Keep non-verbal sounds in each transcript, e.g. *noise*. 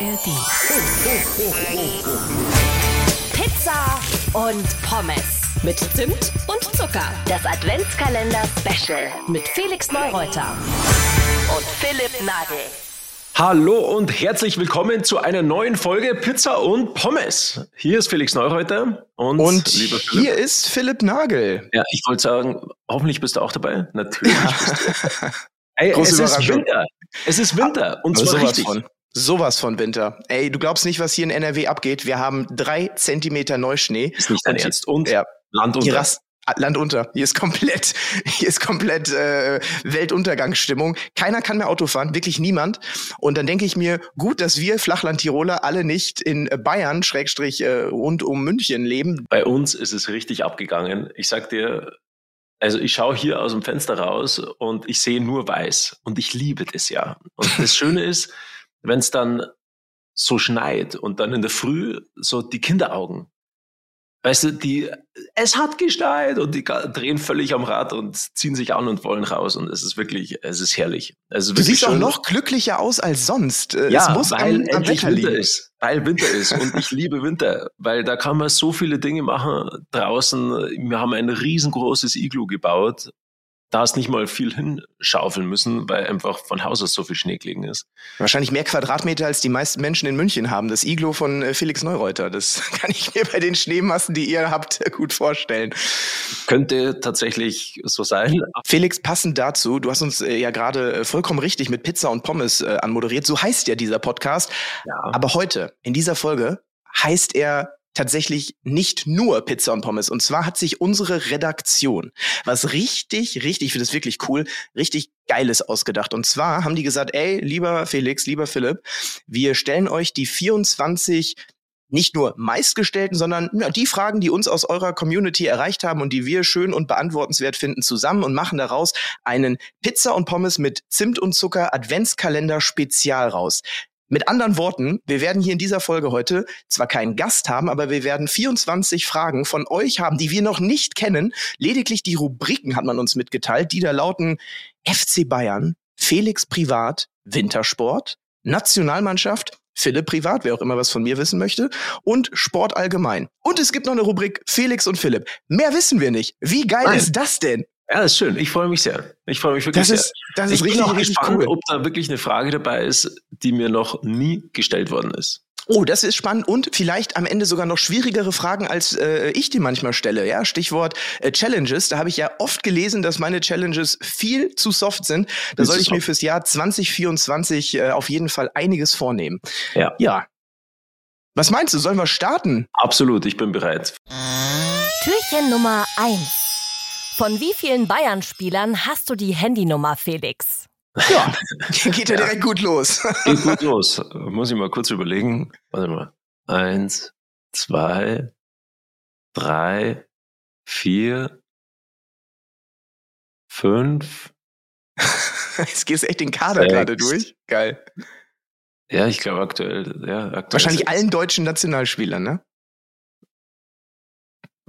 ARD. Pizza und Pommes mit Zimt und Zucker. Das Adventskalender-Special mit Felix Neureuter und Philipp Nagel. Hallo und herzlich willkommen zu einer neuen Folge Pizza und Pommes. Hier ist Felix Neureuter und, und hier ist Philipp Nagel. Ja, ich wollte sagen, hoffentlich bist du auch dabei. Natürlich. Bist du. Ey, Große es ist Winter. Es ist Winter und zwar richtig. Von. Sowas von Winter. Ey, du glaubst nicht, was hier in NRW abgeht. Wir haben drei Zentimeter Neuschnee. Ist nicht dein und Ernst. Und ja, Land unter. Rast, Land unter. Hier ist komplett, *laughs* hier ist komplett äh, Weltuntergangsstimmung. Keiner kann mehr Auto fahren, wirklich niemand. Und dann denke ich mir, gut, dass wir Flachland-Tiroler alle nicht in Bayern, Schrägstrich äh, rund um München leben. Bei uns ist es richtig abgegangen. Ich sag dir, also ich schaue hier aus dem Fenster raus und ich sehe nur weiß. Und ich liebe das ja. Und das Schöne ist, wenn es dann so schneit und dann in der Früh so die Kinderaugen. Weißt du, die, es hat geschneit und die drehen völlig am Rad und ziehen sich an und wollen raus und es ist wirklich, es ist herrlich. Es ist du siehst auch noch glücklicher aus als sonst. Äh, ja, es muss weil am, am Wetter Winter ist. Weil Winter ist und ich liebe Winter, weil da kann man so viele Dinge machen draußen. Wir haben ein riesengroßes Iglu gebaut da hast nicht mal viel hinschaufeln müssen, weil einfach von Haus aus so viel Schnee gelegen ist. Wahrscheinlich mehr Quadratmeter, als die meisten Menschen in München haben. Das Iglo von äh, Felix Neureuter. Das *laughs* kann ich mir bei den Schneemassen, die ihr habt, *laughs* gut vorstellen. Könnte tatsächlich so sein. Felix, passend dazu, du hast uns äh, ja gerade äh, vollkommen richtig mit Pizza und Pommes anmoderiert. So heißt ja dieser Podcast. Ja. Aber heute, in dieser Folge, heißt er tatsächlich nicht nur Pizza und Pommes. Und zwar hat sich unsere Redaktion was richtig, richtig, ich finde das wirklich cool, richtig Geiles ausgedacht. Und zwar haben die gesagt, ey, lieber Felix, lieber Philipp, wir stellen euch die 24 nicht nur meistgestellten, sondern ja, die Fragen, die uns aus eurer Community erreicht haben und die wir schön und beantwortenswert finden, zusammen und machen daraus einen Pizza und Pommes mit Zimt und Zucker Adventskalender Spezial raus. Mit anderen Worten, wir werden hier in dieser Folge heute zwar keinen Gast haben, aber wir werden 24 Fragen von euch haben, die wir noch nicht kennen. Lediglich die Rubriken hat man uns mitgeteilt, die da lauten FC Bayern, Felix Privat, Wintersport, Nationalmannschaft, Philipp Privat, wer auch immer was von mir wissen möchte, und Sport allgemein. Und es gibt noch eine Rubrik Felix und Philipp. Mehr wissen wir nicht. Wie geil Nein. ist das denn? Ja, das ist schön. Ich freue mich sehr. Ich freue mich wirklich das ist, sehr. Das ist ich richtig, bin auch richtig gespannt, cool. ob da wirklich eine Frage dabei ist, die mir noch nie gestellt worden ist. Oh, das ist spannend und vielleicht am Ende sogar noch schwierigere Fragen, als äh, ich die manchmal stelle. Ja, Stichwort äh, Challenges. Da habe ich ja oft gelesen, dass meine Challenges viel zu soft sind. Da soll ich mir fürs Jahr 2024 äh, auf jeden Fall einiges vornehmen. Ja. Ja. Was meinst du? Sollen wir starten? Absolut, ich bin bereit. Türchen Nummer eins. Von wie vielen Bayern-Spielern hast du die Handynummer, Felix? Ja, *laughs* geht ja, ja direkt gut los. Geht gut *laughs* los. Muss ich mal kurz überlegen. Warte mal. Eins, zwei, drei, vier, fünf. Jetzt gehst du echt den Kader sechs. gerade durch. Geil. Ja, ich glaube aktuell, ja. Aktuell Wahrscheinlich sechs. allen deutschen Nationalspielern, ne?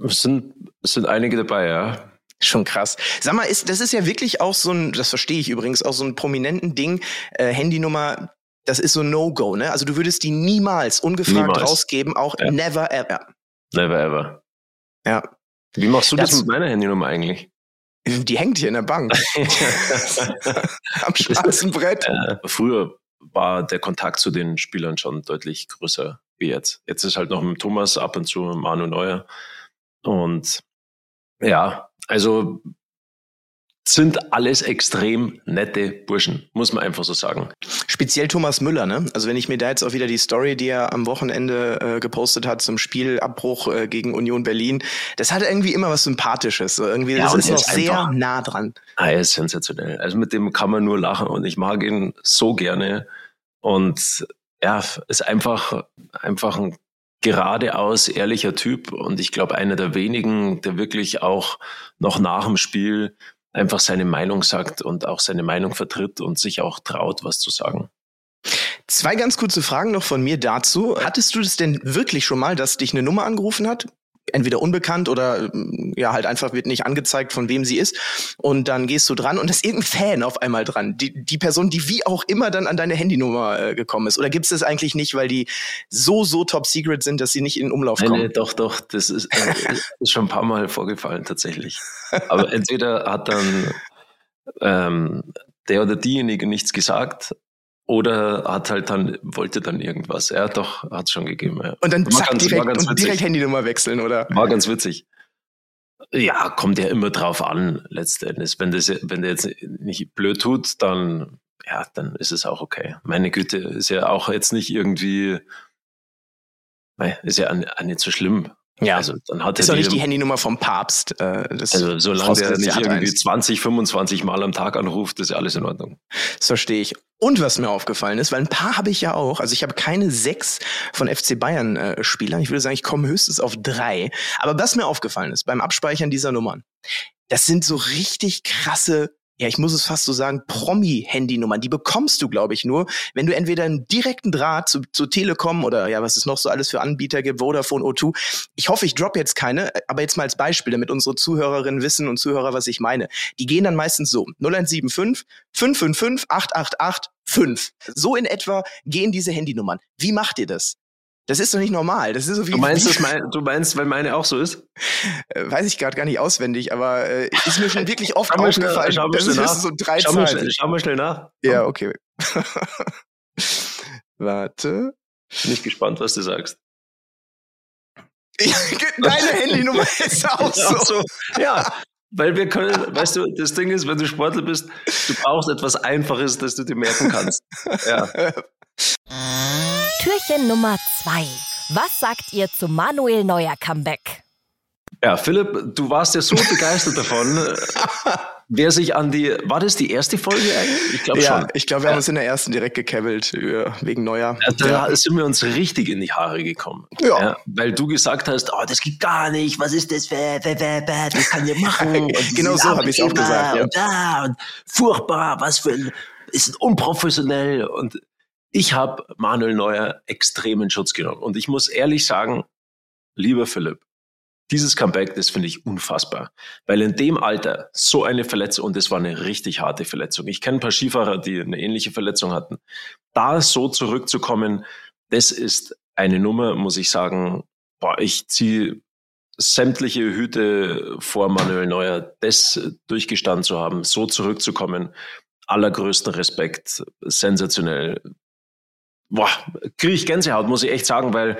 Es sind, es sind einige dabei, ja. Schon krass. Sag mal, ist, das ist ja wirklich auch so ein, das verstehe ich übrigens, auch so ein prominenten Ding, äh, Handynummer, das ist so No-Go, ne? Also du würdest die niemals ungefragt niemals. rausgeben, auch ja. never ever. Never ever. Ja. Wie machst du das, das mit meiner Handynummer eigentlich? *laughs* Die hängt hier in der Bank. *laughs* Am schwarzen Brett. Äh, früher war der Kontakt zu den Spielern schon deutlich größer wie jetzt. Jetzt ist halt noch mit Thomas ab und zu Manu Neuer. Und ja, also sind alles extrem nette Burschen, muss man einfach so sagen. Speziell Thomas Müller, ne? Also wenn ich mir da jetzt auch wieder die Story, die er am Wochenende äh, gepostet hat zum Spielabbruch äh, gegen Union Berlin, das hat irgendwie immer was Sympathisches. So irgendwie, ja, das ist noch sehr einfach, nah dran. Ah, er ist sensationell. Also mit dem kann man nur lachen und ich mag ihn so gerne. Und ja, ist einfach, einfach ein geradeaus ehrlicher Typ und ich glaube einer der wenigen, der wirklich auch noch nach dem Spiel einfach seine Meinung sagt und auch seine Meinung vertritt und sich auch traut, was zu sagen. Zwei ganz kurze Fragen noch von mir dazu. Hattest du das denn wirklich schon mal, dass dich eine Nummer angerufen hat? Entweder unbekannt oder ja halt einfach wird nicht angezeigt, von wem sie ist. Und dann gehst du dran und ist irgendein Fan auf einmal dran. Die, die Person, die wie auch immer dann an deine Handynummer äh, gekommen ist. Oder gibt es das eigentlich nicht, weil die so, so top secret sind, dass sie nicht in den Umlauf kommen? Nee, nee doch, doch. Das ist, äh, *laughs* ist schon ein paar Mal vorgefallen tatsächlich. Aber entweder hat dann ähm, der oder diejenige nichts gesagt oder hat halt dann, wollte dann irgendwas. Ja, doch, hat es schon gegeben. Ja. Und dann zack, ganz, direkt, und direkt Handynummer wechseln, oder? War ganz witzig. Ja, kommt ja immer drauf an, letztendlich. Wenn, das, wenn der jetzt nicht blöd tut, dann, ja, dann ist es auch okay. Meine Güte, ist ja auch jetzt nicht irgendwie, ist ja nicht so schlimm. Ja, also dann hat ist doch nicht die Handynummer vom Papst. Äh, das also solange der nicht irgendwie eins. 20, 25 Mal am Tag anruft, ist ja alles in Ordnung. Das verstehe ich. Und was mir aufgefallen ist, weil ein paar habe ich ja auch, also ich habe keine sechs von FC Bayern äh, Spielern. Ich würde sagen, ich komme höchstens auf drei. Aber was mir aufgefallen ist beim Abspeichern dieser Nummern, das sind so richtig krasse ja, ich muss es fast so sagen, Promi-Handynummern. Die bekommst du, glaube ich, nur, wenn du entweder einen direkten Draht zu, zu Telekom oder ja, was es noch so alles für Anbieter gibt, Vodafone, O2. Ich hoffe, ich drop jetzt keine, aber jetzt mal als Beispiel, damit unsere Zuhörerinnen wissen und Zuhörer, was ich meine. Die gehen dann meistens so 0175 555 888 5. So in etwa gehen diese Handynummern. Wie macht ihr das? Das ist doch nicht normal. Das ist so wie. Du meinst, wie, mein, du meinst, weil meine auch so ist? *laughs* Äh, weiß ich gerade gar nicht auswendig, aber äh, ist mir schon *laughs* wirklich oft schau aufgefallen. Schnell, das ist so drei schau, mal schnell, schau mal schnell nach. Ja, okay. *laughs* Warte. Bin ich gespannt, was du sagst. Deine Handynummer ist auch so. Auch so. Ja, weil wir können, weißt du, das Ding ist, wenn du Sportler bist, du brauchst etwas Einfaches, das du dir merken kannst. Ja. Türchen Nummer zwei. Was sagt ihr zu Manuel Neuer Comeback? Ja, Philipp, du warst ja so *laughs* begeistert davon. Wer sich an die, war das die erste Folge eigentlich? Ich glaube ja, schon. Ich glaube, wir haben uns in der ersten direkt gekebbelt wegen Neuer. Ja, da ja. sind wir uns richtig in die Haare gekommen. Ja. ja. Weil du gesagt hast, oh, das geht gar nicht, was ist das für, was kann ihr machen? *laughs* genau so habe ich es auch gesagt. Ja. Und da und furchtbar, was für ein, ist unprofessionell und ich habe Manuel Neuer extrem in Schutz genommen. Und ich muss ehrlich sagen, lieber Philipp, dieses Comeback, das finde ich unfassbar. Weil in dem Alter so eine Verletzung, und das war eine richtig harte Verletzung. Ich kenne ein paar Skifahrer, die eine ähnliche Verletzung hatten. Da so zurückzukommen, das ist eine Nummer, muss ich sagen, boah, ich ziehe sämtliche Hüte vor Manuel Neuer, das durchgestanden zu haben, so zurückzukommen. Allergrößten Respekt, sensationell boah, kriege ich Gänsehaut, muss ich echt sagen, weil,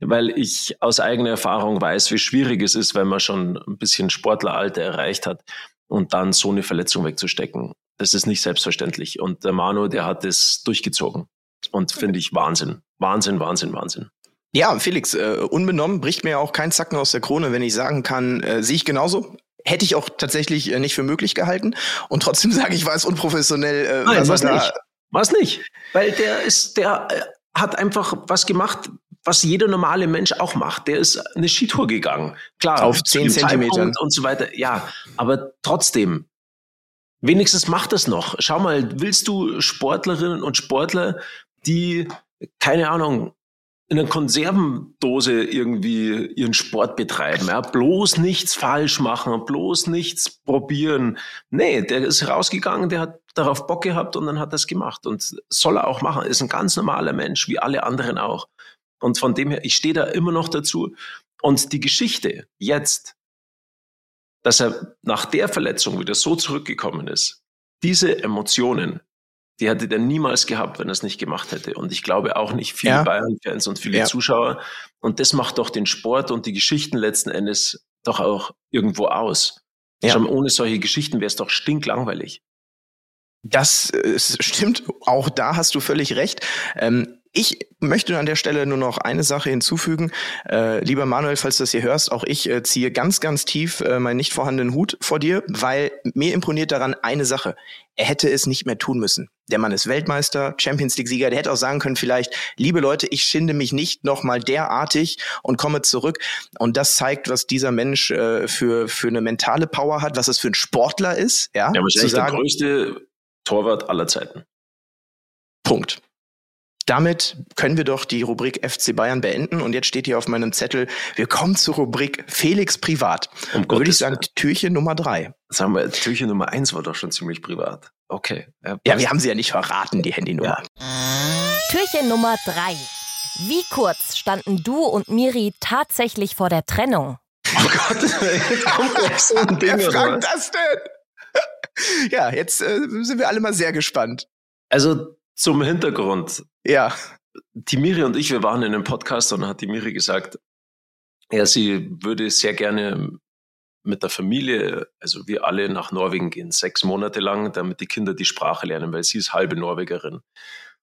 weil ich aus eigener Erfahrung weiß, wie schwierig es ist, wenn man schon ein bisschen Sportleralter erreicht hat und dann so eine Verletzung wegzustecken. Das ist nicht selbstverständlich. Und der Manu, der hat es durchgezogen. Und finde ich Wahnsinn. Wahnsinn, Wahnsinn, Wahnsinn. Ja, Felix, äh, unbenommen bricht mir auch kein Zacken aus der Krone, wenn ich sagen kann, äh, sehe ich genauso. Hätte ich auch tatsächlich äh, nicht für möglich gehalten. Und trotzdem *laughs* sage ich, war es unprofessionell. Äh, Nein, was da, Was nicht? Weil der ist, der äh, hat einfach was gemacht, was jeder normale Mensch auch macht. Der ist eine Skitour gegangen. Klar, auf zehn Zentimeter und so weiter. Ja, aber trotzdem, wenigstens macht das noch. Schau mal, willst du Sportlerinnen und Sportler, die, keine Ahnung, in einer Konservendose irgendwie ihren Sport betreiben. Ja? Bloß nichts falsch machen, bloß nichts probieren. Nee, der ist rausgegangen, der hat darauf Bock gehabt und dann hat er es gemacht. Und soll er auch machen. Ist ein ganz normaler Mensch, wie alle anderen auch. Und von dem her, ich stehe da immer noch dazu. Und die Geschichte jetzt, dass er nach der Verletzung wieder so zurückgekommen ist, diese Emotionen, die hätte er niemals gehabt, wenn er es nicht gemacht hätte. Und ich glaube auch nicht viele ja. Bayern-Fans und viele ja. Zuschauer. Und das macht doch den Sport und die Geschichten letzten Endes doch auch irgendwo aus. Ja. Schon ohne solche Geschichten wäre es doch stinklangweilig. Das äh, stimmt. Auch da hast du völlig recht. Ähm, ich möchte an der Stelle nur noch eine Sache hinzufügen. Äh, lieber Manuel, falls du das hier hörst, auch ich äh, ziehe ganz, ganz tief äh, meinen nicht vorhandenen Hut vor dir, weil mir imponiert daran eine Sache. Er hätte es nicht mehr tun müssen. Der Mann ist Weltmeister, Champions League-Sieger. Der hätte auch sagen können, vielleicht, liebe Leute, ich schinde mich nicht nochmal derartig und komme zurück. Und das zeigt, was dieser Mensch äh, für, für eine mentale Power hat, was es für ein Sportler ist. Ja, ja wahrscheinlich der größte Torwart aller Zeiten. Punkt. damit können wir doch die Rubrik FC Bayern beenden. Und jetzt steht hier auf meinem Zettel, wir kommen zur Rubrik Felix Privat. Um da würde ich sagen, Türchen Nummer drei. Sagen wir, Türchen Nummer eins war doch schon ziemlich privat. Okay. Ja, ja wir haben sie ja nicht verraten, die Handynummer. Ja. Türchen Nummer drei. Wie kurz standen du und Miri tatsächlich vor der Trennung? Oh Gott, *laughs* jetzt kommt so ein Ding. Wer fragt das denn? *laughs* ja, jetzt äh, sind wir alle mal sehr gespannt. Also zum Hintergrund. Ja. Die Miri und ich, wir waren in einem Podcast und hat die Miri gesagt, ja, sie würde sehr gerne mit der Familie, also wir alle nach Norwegen gehen, sechs Monate lang, damit die Kinder die Sprache lernen, weil sie ist halbe Norwegerin.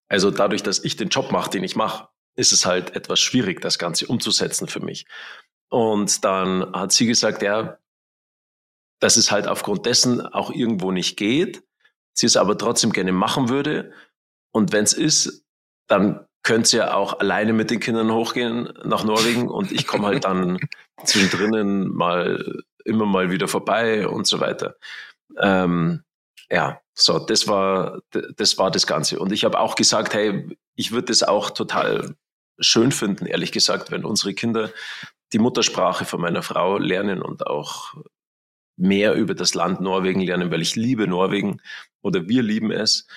Also dadurch, dass ich den Job mache, den ich mache, ist es halt etwas schwierig, das Ganze umzusetzen für mich. Und dann hat sie gesagt, ja, dass es halt aufgrund dessen auch irgendwo nicht geht, sie es aber trotzdem gerne machen würde und wenn es ist, dann könnt ihr auch alleine mit den Kindern hochgehen nach Norwegen und ich komme halt dann *laughs* zwischendrin mal immer mal wieder vorbei und so weiter. Ähm, ja, so, das war, das war das Ganze. Und ich habe auch gesagt, hey, ich würde das auch total schön finden, ehrlich gesagt, wenn unsere Kinder die Muttersprache von meiner Frau lernen und auch mehr über das Land Norwegen lernen, weil ich liebe Norwegen oder wir lieben es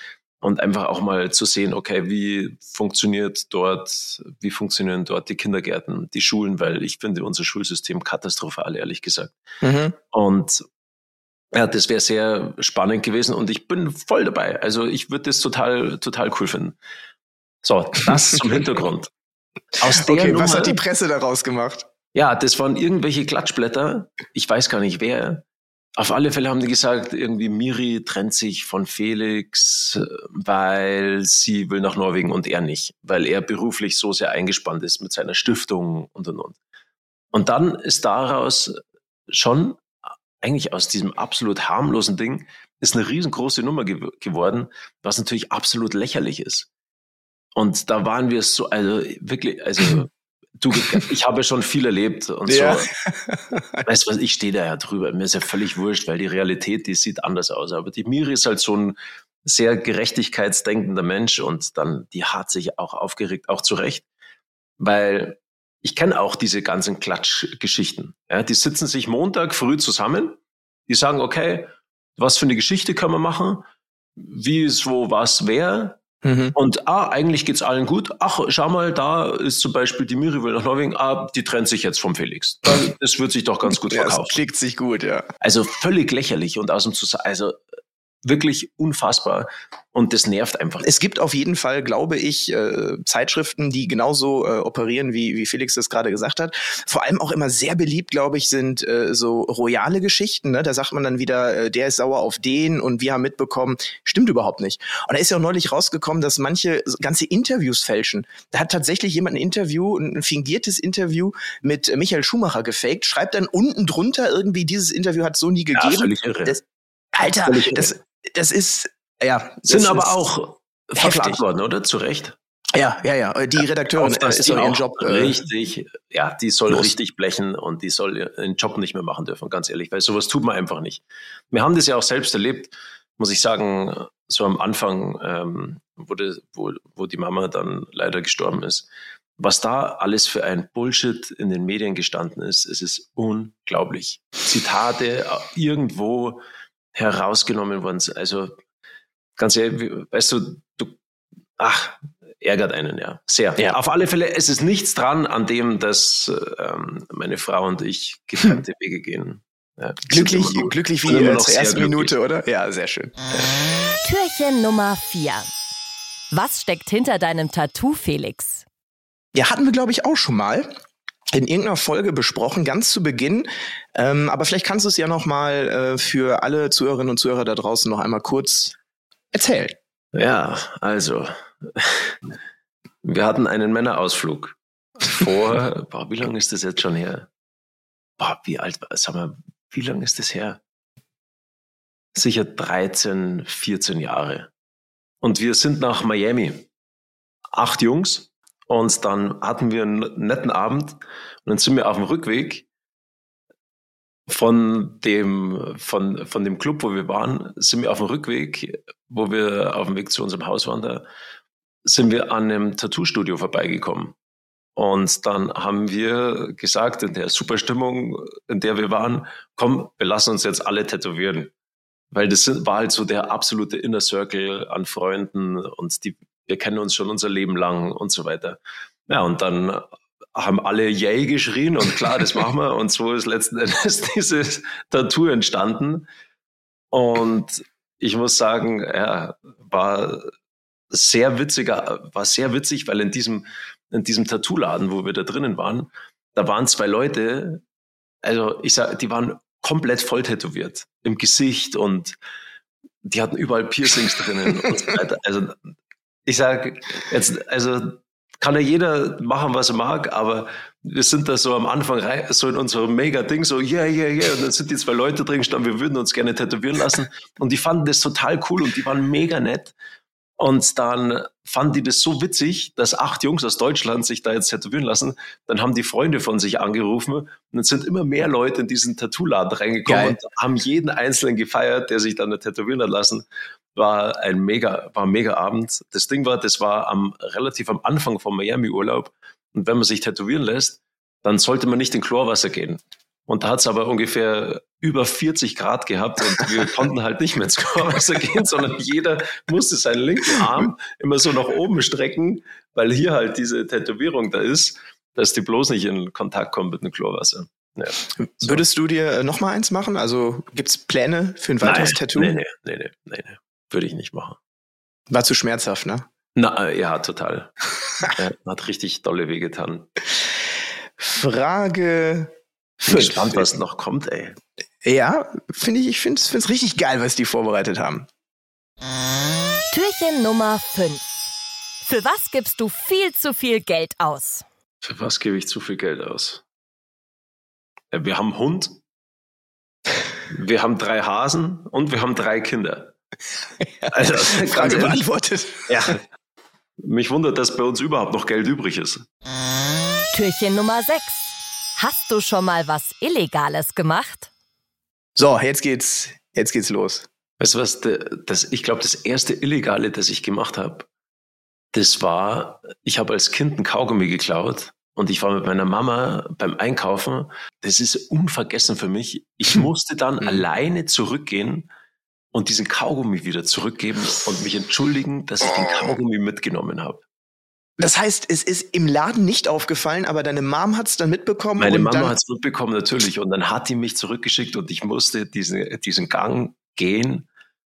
und einfach auch mal zu sehen, okay, wie funktioniert dort, wie funktionieren dort die Kindergärten, die Schulen, weil ich finde unser Schulsystem katastrophal, ehrlich gesagt. Mhm. Und ja, das wäre sehr spannend gewesen und ich bin voll dabei. Also ich würde das total, total cool finden. So, das zum *laughs* Hintergrund. Aus der okay, Nummer, was hat die Presse daraus gemacht? Ja, das waren irgendwelche Klatschblätter. Ich weiß gar nicht wer. Auf alle Fälle haben die gesagt, irgendwie Miri trennt sich von Felix, weil sie will nach Norwegen und er nicht, weil er beruflich so sehr eingespannt ist mit seiner Stiftung und und und. Und dann ist daraus schon eigentlich aus diesem absolut harmlosen Ding ist eine riesengroße Nummer ge geworden, was natürlich absolut lächerlich ist. Und da waren wir so, also wirklich, also du, ich habe schon viel erlebt und ja. so. Weißt du was, ich stehe da ja drüber. Mir ist ja völlig wurscht, weil die Realität, die sieht anders aus. Aber die Miri ist halt so ein sehr gerechtigkeitsdenkender Mensch und dann, die hat sich auch aufgeregt, auch zu Recht. Weil ich kenne auch diese ganzen Klatschgeschichten. Ja, die sitzen sich Montag früh zusammen, die sagen, okay, was für eine Geschichte können wir machen? Wie ist wo was wer? Mhm. Und ah, eigentlich geht's allen gut. Ach, schau mal, da ist zum Beispiel die Miri will nach Norwegen. Ah, die trennt sich jetzt vom Felix. Das wird sich doch ganz gut verkaufen. Ja, das klickt sich gut, ja. Also völlig lächerlich und aus dem Zusammenhang, also wirklich unfassbar. Und das nervt einfach. Es gibt auf jeden Fall, glaube ich, äh, Zeitschriften, die genauso äh, operieren, wie, wie Felix das gerade gesagt hat. Vor allem auch immer sehr beliebt, glaube ich, sind äh, so royale Geschichten. Ne? Da sagt man dann wieder, äh, der ist sauer auf den und wir haben mitbekommen, stimmt überhaupt nicht. Und da ist ja auch neulich rausgekommen, dass manche ganze Interviews fälschen. Da hat tatsächlich jemand ein Interview, ein fingiertes Interview mit Michael Schumacher gefaked, schreibt dann unten drunter irgendwie, dieses Interview hat so nie gegeben. Ja, völlig irre. Das, Alter, das, das ist, ja. Sind aber auch verklagt worden, oder? Zu Recht? Ja, ja, ja. Die Redakteurin ja, ist auch ihren Job. Äh, richtig, ja, die soll los. richtig blechen und die soll ihren Job nicht mehr machen dürfen, ganz ehrlich, weil sowas tut man einfach nicht. Wir haben das ja auch selbst erlebt, muss ich sagen, so am Anfang, ähm, wo, wo, wo die Mama dann leider gestorben ist. Was da alles für ein Bullshit in den Medien gestanden ist, es ist unglaublich. Zitate irgendwo herausgenommen worden sind. Also ganz ehrlich, weißt du, du, ach, ärgert einen ja sehr. Ja. Auf alle Fälle es ist nichts dran an dem, dass ähm, meine Frau und ich getrennte Wege gehen. Ja, glücklich, noch, glücklich wie äh, zur ersten Minute, oder? Ja, sehr schön. Türchen Nummer vier. Was steckt hinter deinem Tattoo, Felix? Ja, hatten wir, glaube ich, auch schon mal in irgendeiner Folge besprochen, ganz zu Beginn. Ähm, aber vielleicht kannst du es ja noch mal äh, für alle Zuhörerinnen und Zuhörer da draußen noch einmal kurz erzählen. Ja, also wir hatten einen Männerausflug vor. *laughs* boah, wie lange ist das jetzt schon her? Boah, wie alt? Sag mal, wie lange ist das her? Sicher 13, 14 Jahre. Und wir sind nach Miami. Acht Jungs und dann hatten wir einen netten Abend und dann sind wir auf dem Rückweg von dem, von, von dem Club, wo wir waren, sind wir auf dem Rückweg, wo wir auf dem Weg zu unserem Haus waren, da sind wir an einem Tattoo-Studio vorbeigekommen. Und dann haben wir gesagt, in der super Stimmung, in der wir waren, komm, wir lassen uns jetzt alle tätowieren. Weil das war halt so der absolute Inner Circle an Freunden und die, wir kennen uns schon unser Leben lang und so weiter. Ja, und dann haben alle Yay geschrien und klar, das machen wir. Und so ist letzten Endes *laughs* dieses Tattoo entstanden. Und ich muss sagen, ja, war sehr witziger, war sehr witzig, weil in diesem, in diesem Tattoo-Laden, wo wir da drinnen waren, da waren zwei Leute, also ich sag, die waren komplett voll tätowiert im Gesicht und die hatten überall Piercings drinnen und so weiter. Also ich sag jetzt, also kann ja jeder machen, was er mag, aber wir sind da so am Anfang rein, so in unserem Mega-Ding, so, yeah, yeah, yeah. Und dann sind die zwei Leute drin gestanden, wir würden uns gerne tätowieren lassen. Und die fanden das total cool und die waren mega nett. Und dann fanden die das so witzig, dass acht Jungs aus Deutschland sich da jetzt tätowieren lassen. Dann haben die Freunde von sich angerufen und dann sind immer mehr Leute in diesen Tattoo-Laden reingekommen Geil. und haben jeden Einzelnen gefeiert, der sich dann tätowieren hat lassen war ein mega, war ein mega Abend. Das Ding war, das war am, relativ am Anfang vom Miami-Urlaub. Und wenn man sich tätowieren lässt, dann sollte man nicht in Chlorwasser gehen. Und da hat es aber ungefähr über 40 Grad gehabt und wir *laughs* konnten halt nicht mehr ins Chlorwasser gehen, sondern jeder musste seinen linken Arm immer so nach oben strecken, weil hier halt diese Tätowierung da ist, dass die bloß nicht in Kontakt kommen mit dem Chlorwasser. Ja, so. Würdest du dir äh, noch mal eins machen? Also gibt es Pläne für ein weiteres Nein, Tattoo? Nee, nee, nee, nee, nee. Würde ich nicht machen. War zu schmerzhaft, ne? Na, äh, ja, total. *laughs* hat richtig dolle wehgetan. Frage. Ich bin gespannt, was noch kommt, ey. Ja, finde ich, ich finde es richtig geil, was die vorbereitet haben. Türchen Nummer 5. Für was gibst du viel zu viel Geld aus? Für was gebe ich zu viel Geld aus? Äh, wir haben einen Hund, *laughs* wir haben drei Hasen und wir haben drei Kinder. *laughs* Also, Frage beantwortet. Ja. Mich wundert, dass bei uns überhaupt noch Geld übrig ist. Türchen Nummer 6. Hast du schon mal was Illegales gemacht? So, jetzt geht's, jetzt geht's los. Weißt du was, das, ich glaube, das erste Illegale, das ich gemacht habe, das war, ich habe als Kind ein Kaugummi geklaut und ich war mit meiner Mama beim Einkaufen. Das ist unvergessen für mich. Ich musste dann mhm. alleine zurückgehen und diesen Kaugummi wieder zurückgeben und mich entschuldigen, dass ich den Kaugummi mitgenommen habe. Das heißt, es ist im Laden nicht aufgefallen, aber deine Mom hat es dann mitbekommen. Meine Mama hat es mitbekommen, natürlich. Und dann hat die mich zurückgeschickt und ich musste diesen, diesen Gang gehen.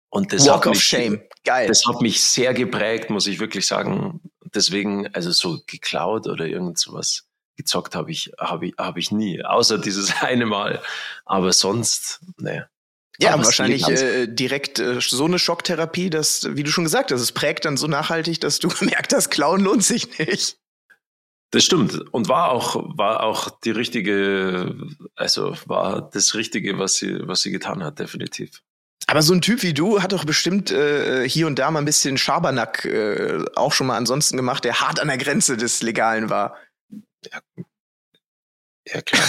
Und das Walk hat of mich, Shame. Geil. Das hat mich sehr geprägt, muss ich wirklich sagen. Deswegen, also so geklaut oder irgend sowas gezockt habe ich, habe ich, habe ich nie. Außer dieses *laughs* eine Mal. Aber sonst, naja. Ja, Aber wahrscheinlich äh, direkt äh, so eine Schocktherapie, dass, wie du schon gesagt hast, es prägt dann so nachhaltig, dass du *laughs* gemerkt hast, Klauen lohnt sich nicht. Das stimmt und war auch war auch die richtige, also war das Richtige, was sie was sie getan hat, definitiv. Aber so ein Typ wie du hat doch bestimmt äh, hier und da mal ein bisschen Schabernack äh, auch schon mal ansonsten gemacht, der hart an der Grenze des Legalen war. Ja, ja klar.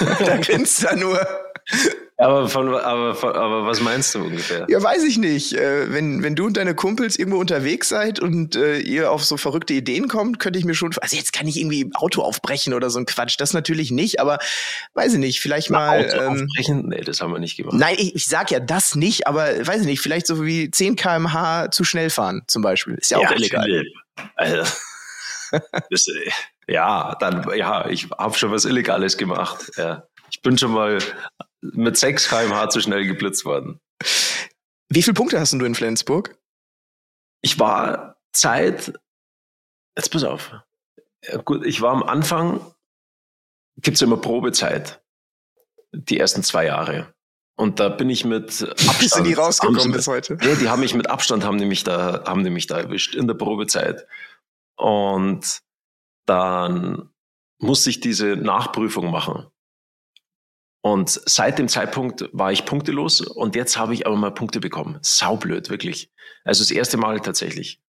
*laughs* da grinst er nur. Aber, von, aber, von, aber was meinst du ungefähr? Ja, weiß ich nicht. Äh, wenn, wenn du und deine Kumpels irgendwo unterwegs seid und äh, ihr auf so verrückte Ideen kommt, könnte ich mir schon. Also jetzt kann ich irgendwie Auto aufbrechen oder so ein Quatsch. Das natürlich nicht, aber weiß ich nicht, vielleicht mal. Auto ähm, aufbrechen? Nee, das haben wir nicht gemacht. Nein, ich, ich sag ja das nicht, aber weiß ich nicht, vielleicht so wie 10 kmh zu schnell fahren zum Beispiel. Ist ja auch ja, illegal. Also, *laughs* das, äh, ja, dann, ja, ich habe schon was Illegales gemacht. Ja. Ich bin schon mal mit 6 kmh zu schnell geblitzt worden. Wie viele Punkte hast du in Flensburg? Ich war Zeit, jetzt pass auf. Ja, gut, ich war am Anfang, gibt es immer Probezeit. Die ersten zwei Jahre. Und da bin ich mit *laughs* Abstand. Du nie rausgekommen bis heute? Nee, die haben mich mit Abstand, haben die mich da, haben die mich da erwischt in der Probezeit. Und dann musste ich diese Nachprüfung machen. Und seit dem Zeitpunkt war ich punktelos und jetzt habe ich aber mal Punkte bekommen. Saublöd, wirklich. Also das erste Mal tatsächlich.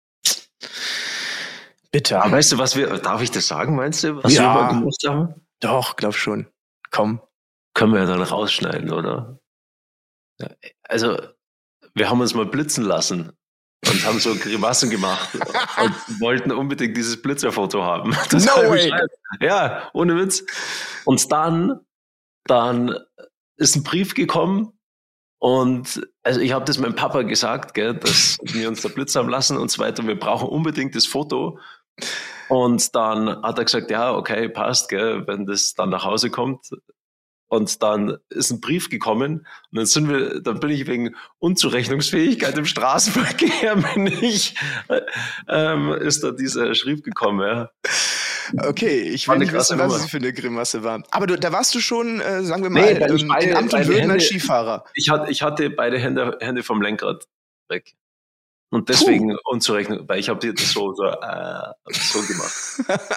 Bitte. Aber weißt du, was wir, darf ich das sagen, meinst du, was ja. wir gemacht haben? Doch, glaub schon. Komm. Können wir ja dann rausschneiden, oder? Also, wir haben uns mal blitzen lassen. und haben so Grimassen gemacht *laughs* und wollten unbedingt dieses Blitzerfoto haben. Das no way! Ja, ohne Witz. Und dann, dann ist ein Brief gekommen und also ich habe das meinem Papa gesagt, gell, dass wir uns da Blitz haben lassen und so weiter. Wir brauchen unbedingt das Foto. Und dann hat er gesagt, ja, okay, passt, gell, wenn das dann nach Hause kommt. Und dann ist ein Brief gekommen und dann sind wir, dann bin ich wegen Unzurechnungsfähigkeit im Straßenverkehr, *laughs* bin ich, ähm, ist da dieser Schrieb gekommen, ja. Okay, ich will nicht wissen, was es für eine Grimasse war. Aber du, da warst du schon, äh, sagen wir mal, nee, ähm, beide, in Amt und Würden als Skifahrer. Ich hatte, ich hatte beide Hände, Hände vom Lenkrad weg. Und deswegen Puh. unzurechnend, weil ich habe das so, so, äh, so gemacht.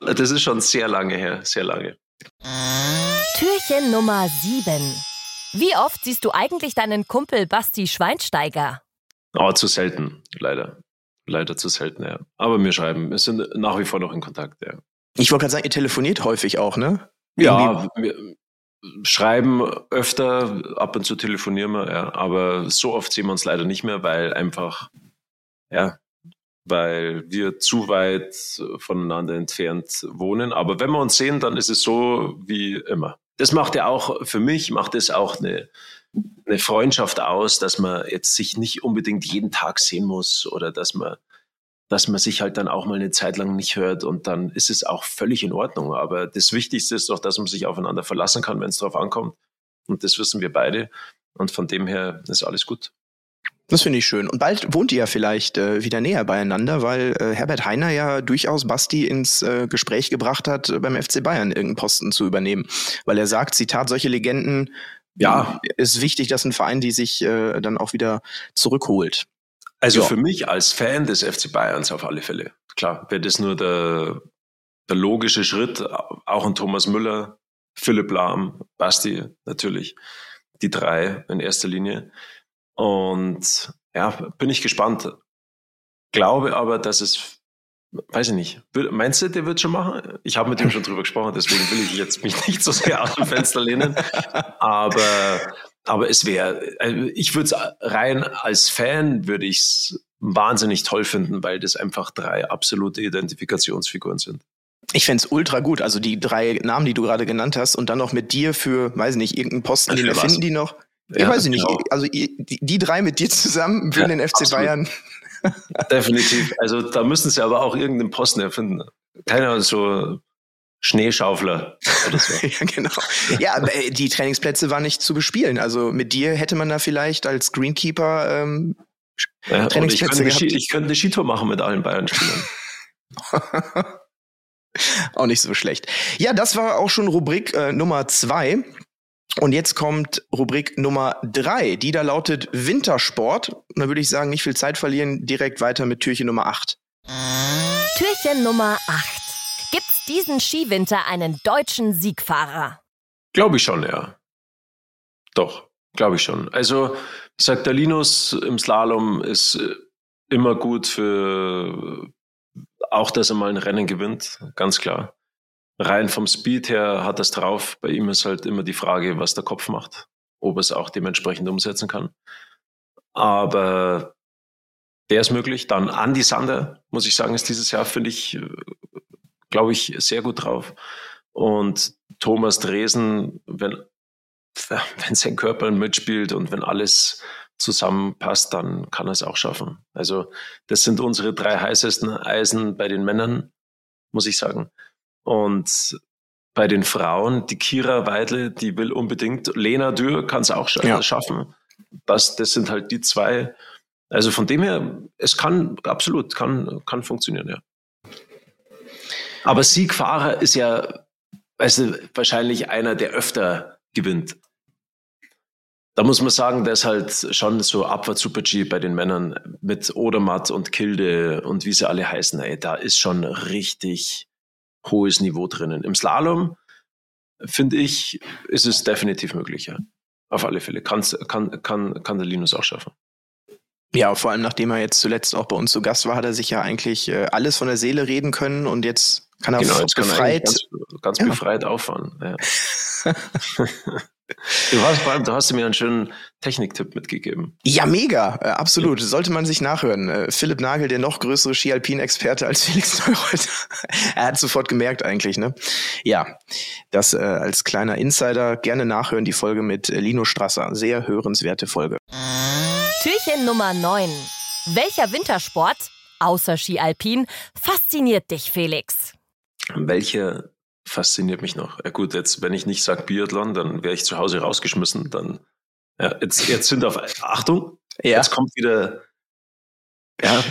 *laughs* das ist schon sehr lange her, sehr lange. Türchen Nummer 7. Wie oft siehst du eigentlich deinen Kumpel Basti Schweinsteiger? Oh, zu selten, leider. Leider zu selten, ja. Aber wir schreiben, wir sind nach wie vor noch in Kontakt, ja. Ich wollte gerade sagen, ihr telefoniert häufig auch, ne? Ja, wir schreiben öfter, ab und zu telefonieren wir, ja. Aber so oft sehen wir uns leider nicht mehr, weil einfach, ja, weil wir zu weit voneinander entfernt wohnen. Aber wenn wir uns sehen, dann ist es so wie immer. Das macht ja auch für mich, macht es auch eine, eine Freundschaft aus, dass man jetzt sich nicht unbedingt jeden Tag sehen muss oder dass man, dass man sich halt dann auch mal eine Zeit lang nicht hört und dann ist es auch völlig in Ordnung. Aber das Wichtigste ist doch, dass man sich aufeinander verlassen kann, wenn es darauf ankommt. Und das wissen wir beide. Und von dem her ist alles gut. Das finde ich schön. Und bald wohnt ihr ja vielleicht äh, wieder näher beieinander, weil äh, Herbert Heiner ja durchaus Basti ins äh, Gespräch gebracht hat, beim FC Bayern irgendeinen Posten zu übernehmen. Weil er sagt, Zitat, solche Legenden ja, ist wichtig, dass ein Verein die sich äh, dann auch wieder zurückholt. Also ja. für mich als Fan des FC Bayerns auf alle Fälle. Klar, wäre das nur der, der logische Schritt. Auch ein Thomas Müller, Philipp Lahm, Basti natürlich. Die drei in erster Linie. Und ja, bin ich gespannt. Glaube aber, dass es Weiß ich nicht. Meinst du, der wird schon machen? Ich habe mit ihm schon drüber gesprochen, deswegen will ich jetzt mich nicht so sehr aus dem Fenster lehnen. Aber, aber es wäre, also ich würde es rein als Fan würde ich es wahnsinnig toll finden, weil das einfach drei absolute Identifikationsfiguren sind. Ich fände ultra gut. Also die drei Namen, die du gerade genannt hast, und dann noch mit dir für, weiß ich nicht, irgendeinen Posten, den erfinden die noch. Ja, ich weiß nicht. Genau. Also die, die, drei mit dir zusammen würden ja, den FC absolut. Bayern Definitiv. Also da müssen sie aber auch irgendeinen Posten erfinden. Keiner so Schneeschaufler oder so. *laughs* ja, genau. Ja, äh, die Trainingsplätze waren nicht zu bespielen. Also mit dir hätte man da vielleicht als Greenkeeper ähm, ja, Trainingsplätze ich könnte, ich könnte eine Skitour machen mit allen Bayern-Spielern. *laughs* auch nicht so schlecht. Ja, das war auch schon Rubrik äh, Nummer zwei. Und jetzt kommt Rubrik Nummer drei, die da lautet Wintersport. Und da würde ich sagen, nicht viel Zeit verlieren, direkt weiter mit Türchen Nummer acht. Türchen Nummer acht. Gibt's diesen Skiwinter einen deutschen Siegfahrer? Glaube ich schon, ja. Doch, glaube ich schon. Also, sagt der Linus im Slalom ist äh, immer gut für auch, dass er mal ein Rennen gewinnt, ganz klar rein vom Speed her hat es drauf. Bei ihm ist halt immer die Frage, was der Kopf macht, ob er es auch dementsprechend umsetzen kann. Aber der ist möglich. Dann Andy Sander, muss ich sagen, ist dieses Jahr, finde ich, glaube ich, sehr gut drauf. Und Thomas Dresen, wenn, *laughs* wenn sein Körper mitspielt und wenn alles zusammenpasst, dann kann er es auch schaffen. Also das sind unsere drei heißesten Eisen bei den Männern, muss ich sagen. Und bei den Frauen, die Kira Weidle, die will unbedingt, Lena Dürr kann es auch ja. schaffen. Das, das sind halt die zwei. Also von dem her, es kann absolut, kann, kann funktionieren, ja. Aber Siegfahrer ist ja also wahrscheinlich einer, der öfter gewinnt. Da muss man sagen, der ist halt schon so Abwärts Super G bei den Männern mit Odermatt und Kilde und wie sie alle heißen. Ey, da ist schon richtig, hohes Niveau drinnen. Im Slalom, finde ich, ist es definitiv möglich, ja. Auf alle Fälle. Kann's, kann, kann, kann der Linus auch schaffen. Ja, vor allem nachdem er jetzt zuletzt auch bei uns zu Gast war, hat er sich ja eigentlich äh, alles von der Seele reden können und jetzt kann er genau, jetzt befreit. Kann er ganz, ganz ja. befreit auffahren. Ja. *laughs* *laughs* Du hast, vor allem, du hast mir einen schönen Techniktipp mitgegeben. Ja, mega, äh, absolut. Sollte man sich nachhören. Äh, Philipp Nagel, der noch größere Ski-Alpin-Experte als Felix Neureuter. *laughs* er hat sofort gemerkt eigentlich, ne? Ja, das äh, als kleiner Insider gerne nachhören, die Folge mit äh, Lino Strasser. Sehr hörenswerte Folge. Türchen Nummer 9. Welcher Wintersport, außer Ski-Alpin, fasziniert dich, Felix? Welche fasziniert mich noch. Ja gut, jetzt, wenn ich nicht sage Biathlon, dann wäre ich zu Hause rausgeschmissen. Dann, ja, jetzt, jetzt sind auf, Achtung, ja. jetzt kommt wieder, ja,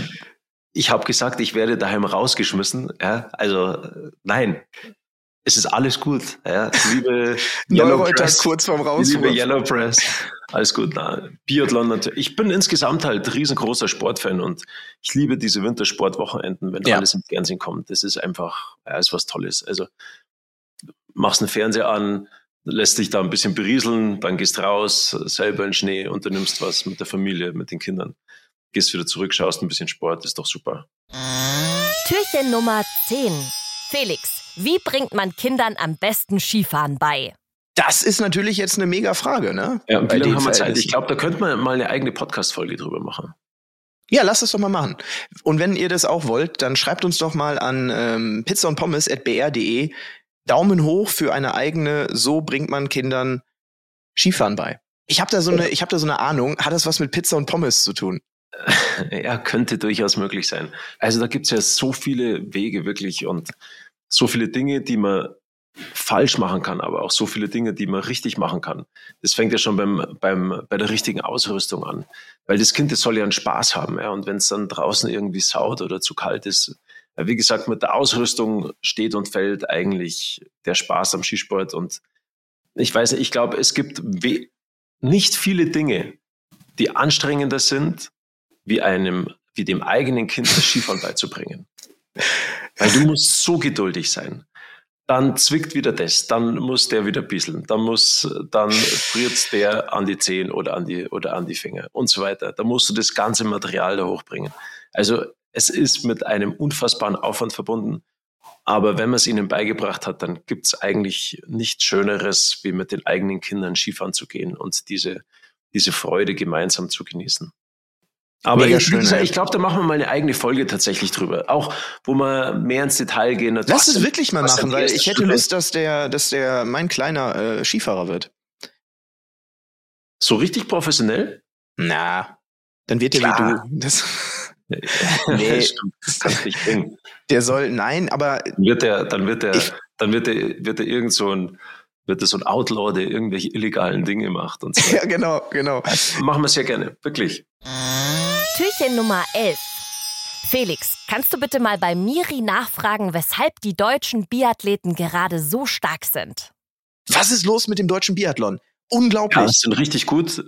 ich habe gesagt, ich werde daheim rausgeschmissen. Ja, also nein, es ist alles gut. Ja, liebe *laughs* Yellow Press, kurz vorm Raus. Liebe Yellow Press, alles gut. Na, Biathlon natürlich. Ich bin insgesamt halt riesengroßer Sportfan und ich liebe diese Wintersportwochenenden, wenn ja. alles im Fernsehen kommt. Das ist einfach, ja, ist was Tolles. Also machst einen Fernseher an, lässt dich da ein bisschen berieseln, dann gehst raus, selber in den Schnee, unternimmst was mit der Familie, mit den Kindern. Gehst wieder zurück, schaust ein bisschen Sport, ist doch super. Türchen Nummer 10. Felix, wie bringt man Kindern am besten Skifahren bei? Das ist natürlich jetzt eine mega Frage, ne? Ja, und wie lange haben wir Zeit? Ich glaube, da könnte man mal eine eigene Podcast-Folge drüber machen. Ja, lasst es doch mal machen. Und wenn ihr das auch wollt, dann schreibt uns doch mal an ähm, pizza und pommes.br.de Daumen hoch für eine eigene, so bringt man Kindern Skifahren bei. Ich habe da so eine, ich habe da so eine Ahnung, hat das was mit Pizza und Pommes zu tun? *laughs* Ja, könnte durchaus möglich sein. Also da gibt's ja so viele Wege wirklich und so viele Dinge, die man falsch machen kann, aber auch so viele Dinge, die man richtig machen kann. Das fängt ja schon beim, beim, bei der richtigen Ausrüstung an. Weil das Kind, das soll ja einen Spaß haben. Ja? Und wenn es dann draußen irgendwie saut oder zu kalt ist, wie gesagt, mit der Ausrüstung steht und fällt eigentlich der Spaß am Skisport. Und ich weiß nicht, ich glaube, es gibt nicht viele Dinge, die anstrengender sind, wie einem, wie dem eigenen Kind das Skifahren beizubringen. Weil du musst so geduldig sein. Dann zwickt wieder das, dann muss der wieder bisseln, dann muss, dann friert der an die Zehen oder an die, oder an die Finger und so weiter. Da musst du das ganze Material da hochbringen. Also es ist mit einem unfassbaren Aufwand verbunden. Aber wenn man es ihnen beigebracht hat, dann gibt es eigentlich nichts Schöneres, wie mit den eigenen Kindern Skifahren zu gehen und diese, diese Freude gemeinsam zu genießen. Aber ich, ich glaube, da machen wir mal eine eigene Folge tatsächlich drüber. Auch, wo wir mehr ins Detail gehen. Lass es wirklich mal machen, weil ich hätte Lust, dass der, dass der mein kleiner äh, Skifahrer wird. So richtig professionell? Na, dann wird er wie du. Das nee, *laughs* das kann nicht bringen. Der soll, nein, aber. Wird der, dann wird der, ich, dann wird der, wird der irgend so ein, wird der so ein Outlaw, der irgendwelche illegalen Dinge macht und so. *laughs* ja, genau, genau. Machen wir es ja gerne, wirklich. Türchen Nummer 11. Felix, kannst du bitte mal bei Miri nachfragen, weshalb die deutschen Biathleten gerade so stark sind? Was ist los mit dem deutschen Biathlon? Unglaublich. Ja, sind richtig gut,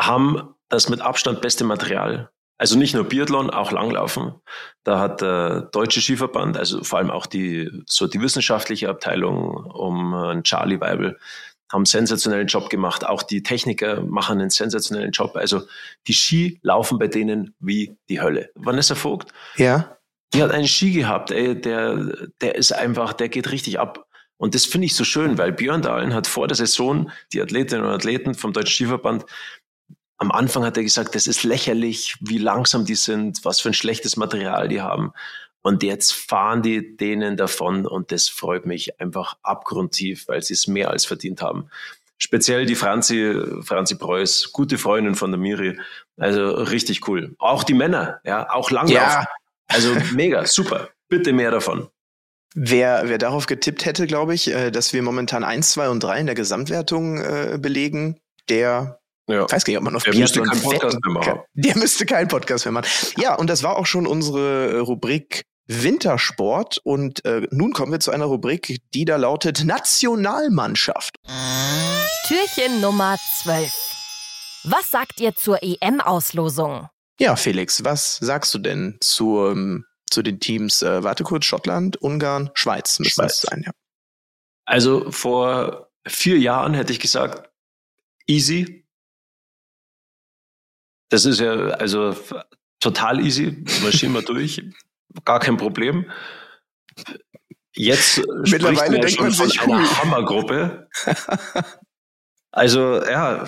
haben das mit Abstand beste Material also nicht nur Biathlon, auch Langlaufen. Da hat der Deutsche Skiverband, also vor allem auch die, so die wissenschaftliche Abteilung um äh, Charlie Weibel, haben einen sensationellen Job gemacht. Auch die Techniker machen einen sensationellen Job. Also die Ski laufen bei denen wie die Hölle. Vanessa Vogt, ja. die hat einen Ski gehabt, ey, der, der ist einfach, der geht richtig ab. Und das finde ich so schön, weil Björn Dahlen hat vor der Saison die Athletinnen und Athleten vom Deutschen Skiverband am Anfang hat er gesagt, das ist lächerlich, wie langsam die sind, was für ein schlechtes Material die haben. Und jetzt fahren die denen davon und das freut mich einfach abgrundtief, weil sie es mehr als verdient haben. Speziell die Franzi, Franzi Preuß, gute Freundin von der Miri. Also richtig cool. Auch die Männer, ja, auch Langlauf. Ja. Also mega, super. Bitte mehr davon. Wer, wer darauf getippt hätte, glaube ich, äh, dass wir momentan eins, zwei und drei in der Gesamtwertung äh, belegen, der ja. Ich weiß gar nicht, ob man auf der müsste keinen Podcast mehr machen. Der müsste keinen Podcast mehr machen. Ja, und das war auch schon unsere Rubrik Wintersport. Und äh, nun kommen wir zu einer Rubrik, die da lautet Nationalmannschaft. Türchen Nummer 12. Was sagt ihr zur EM-Auslosung? Ja, Felix, was sagst du denn zu, ähm, zu den Teams, äh, warte kurz, Schottland, Ungarn, Schweiz müssen Schweiz. es sein, ja. Also vor vier Jahren hätte ich gesagt, easy, das ist ja also total easy, marschieren wir durch, gar kein Problem. Jetzt Mittlerweile denkt man sich von einer Hammergruppe. *laughs* Also, ja,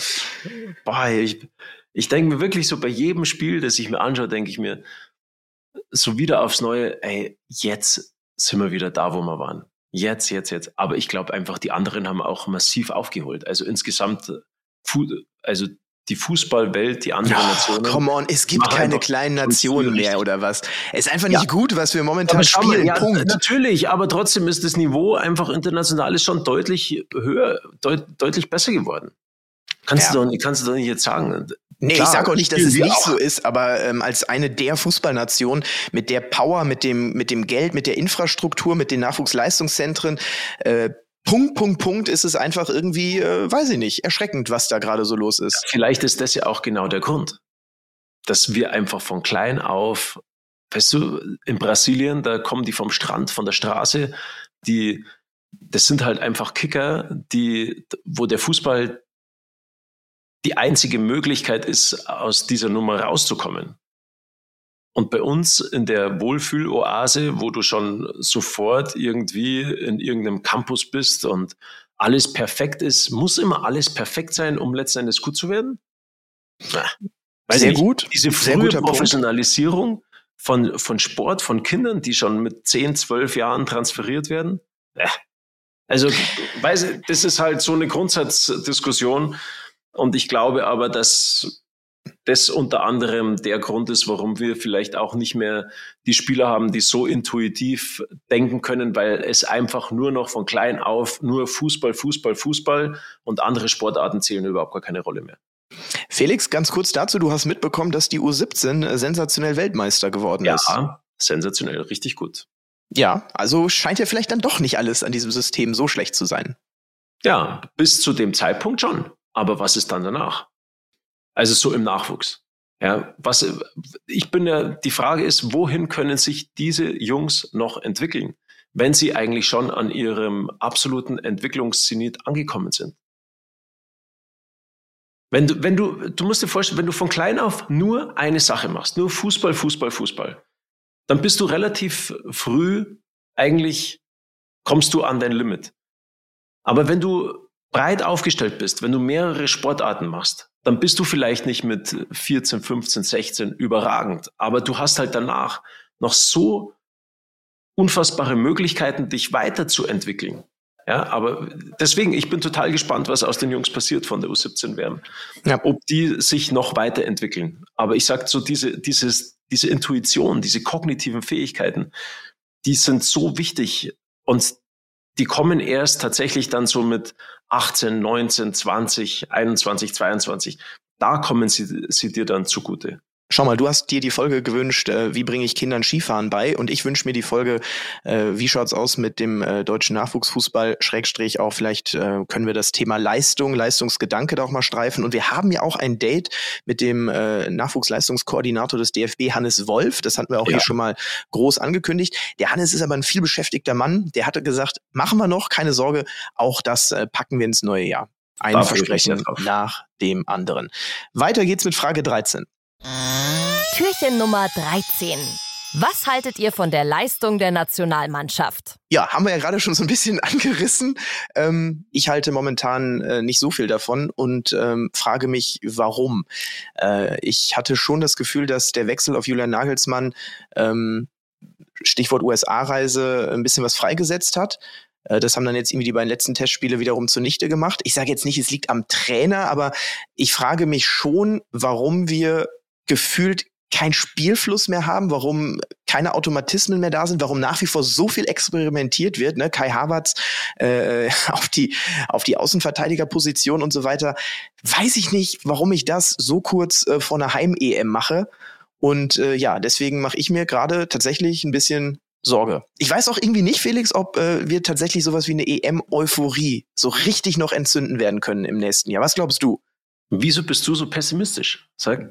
boah, ich, ich denke mir wirklich so bei jedem Spiel, das ich mir anschaue, denke ich mir so wieder aufs Neue, ey, jetzt sind wir wieder da, wo wir waren. Jetzt, jetzt, jetzt. Aber ich glaube einfach, die anderen haben auch massiv aufgeholt. Also insgesamt, also die Fußballwelt, die anderen oh, Nationen. Come on, es gibt keine kleinen Nationen mehr oder was. Es ist einfach nicht ja. gut, was wir momentan spielen. Ja, Punkt. Natürlich, aber trotzdem ist das Niveau einfach international ist schon deutlich höher, deut, deutlich besser geworden. Kannst, ja. du doch, kannst du doch nicht jetzt sagen. Nee, Klar, ich sage auch nicht, dass es nicht auch. so ist, aber ähm, als eine der Fußballnationen mit der Power, mit dem, mit dem Geld, mit der Infrastruktur, mit den Nachwuchsleistungszentren, äh, Punkt, Punkt, Punkt ist es einfach irgendwie, äh, weiß ich nicht, erschreckend, was da gerade so los ist. Vielleicht ist das ja auch genau der Grund, dass wir einfach von klein auf, weißt du, in Brasilien, da kommen die vom Strand, von der Straße, die, das sind halt einfach Kicker, die, wo der Fußball die einzige Möglichkeit ist, aus dieser Nummer rauszukommen. Und bei uns in der Wohlfühloase, wo du schon sofort irgendwie in irgendeinem Campus bist und alles perfekt ist, muss immer alles perfekt sein, um letztendlich gut zu werden? Na, sehr nicht, gut. Diese frühe Professionalisierung von, von Sport, von Kindern, die schon mit 10, 12 Jahren transferiert werden. Also, weiß das ist halt so eine Grundsatzdiskussion. Und ich glaube aber, dass das unter anderem der Grund ist, warum wir vielleicht auch nicht mehr die Spieler haben, die so intuitiv denken können, weil es einfach nur noch von klein auf nur Fußball, Fußball, Fußball und andere Sportarten zählen überhaupt gar keine Rolle mehr. Felix, ganz kurz dazu, du hast mitbekommen, dass die U17 sensationell Weltmeister geworden ja, ist. Ja, sensationell, richtig gut. Ja, also scheint ja vielleicht dann doch nicht alles an diesem System so schlecht zu sein. Ja, bis zu dem Zeitpunkt schon. Aber was ist dann danach? Also so im Nachwuchs. Ja, was, ich bin ja, die Frage ist, wohin können sich diese Jungs noch entwickeln, wenn sie eigentlich schon an ihrem absoluten Entwicklungszenit angekommen sind? Wenn du, wenn du, du musst dir vorstellen, wenn du von klein auf nur eine Sache machst, nur Fußball, Fußball, Fußball, dann bist du relativ früh eigentlich, kommst du an dein Limit. Aber wenn du breit aufgestellt bist, wenn du mehrere Sportarten machst, dann bist du vielleicht nicht mit 14, 15, 16 überragend, aber du hast halt danach noch so unfassbare Möglichkeiten, dich weiterzuentwickeln. Ja, aber deswegen, ich bin total gespannt, was aus den Jungs passiert von der U17 WM. Ja. Ob die sich noch weiterentwickeln. Aber ich sag so, diese, dieses, diese Intuition, diese kognitiven Fähigkeiten, die sind so wichtig und die kommen erst tatsächlich dann so mit 18, 19, 20, 21, 22. Da kommen sie, sie dir dann zugute. Schau mal, du hast dir die Folge gewünscht, äh, wie bringe ich Kindern Skifahren bei? Und ich wünsche mir die Folge, äh, wie schaut's aus mit dem äh, deutschen Nachwuchsfußball? Schrägstrich auch vielleicht äh, können wir das Thema Leistung, Leistungsgedanke da auch mal streifen. Und wir haben ja auch ein Date mit dem äh, Nachwuchsleistungskoordinator des DFB, Hannes Wolf. Das hatten wir auch ja. hier schon mal groß angekündigt. Der Hannes ist aber ein vielbeschäftigter Mann. Der hatte gesagt, machen wir noch, keine Sorge, auch das äh, packen wir ins neue Jahr. Ein Versprechen nach dem anderen. Weiter geht's mit Frage 13. Türchen Nummer 13. Was haltet ihr von der Leistung der Nationalmannschaft? Ja, haben wir ja gerade schon so ein bisschen *laughs* angerissen. Ähm, ich halte momentan äh, nicht so viel davon und ähm, frage mich, warum. Äh, ich hatte schon das Gefühl, dass der Wechsel auf Julian Nagelsmann, ähm, Stichwort USA-Reise, ein bisschen was freigesetzt hat. Äh, das haben dann jetzt irgendwie die beiden letzten Testspiele wiederum zunichte gemacht. Ich sage jetzt nicht, es liegt am Trainer, aber ich frage mich schon, warum wir gefühlt kein Spielfluss mehr haben, warum keine Automatismen mehr da sind, warum nach wie vor so viel experimentiert wird, ne? Kai Havertz äh, *laughs* auf die auf die Außenverteidigerposition und so weiter, weiß ich nicht, warum ich das so kurz äh, vor einer Heim-EM mache. Und äh, ja, deswegen mache ich mir gerade tatsächlich ein bisschen Sorge. Ich weiß auch irgendwie nicht, Felix, ob äh, wir tatsächlich sowas wie eine EM-Euphorie so richtig noch entzünden werden können im nächsten Jahr. Was glaubst du? Wieso bist du so pessimistisch? Sag.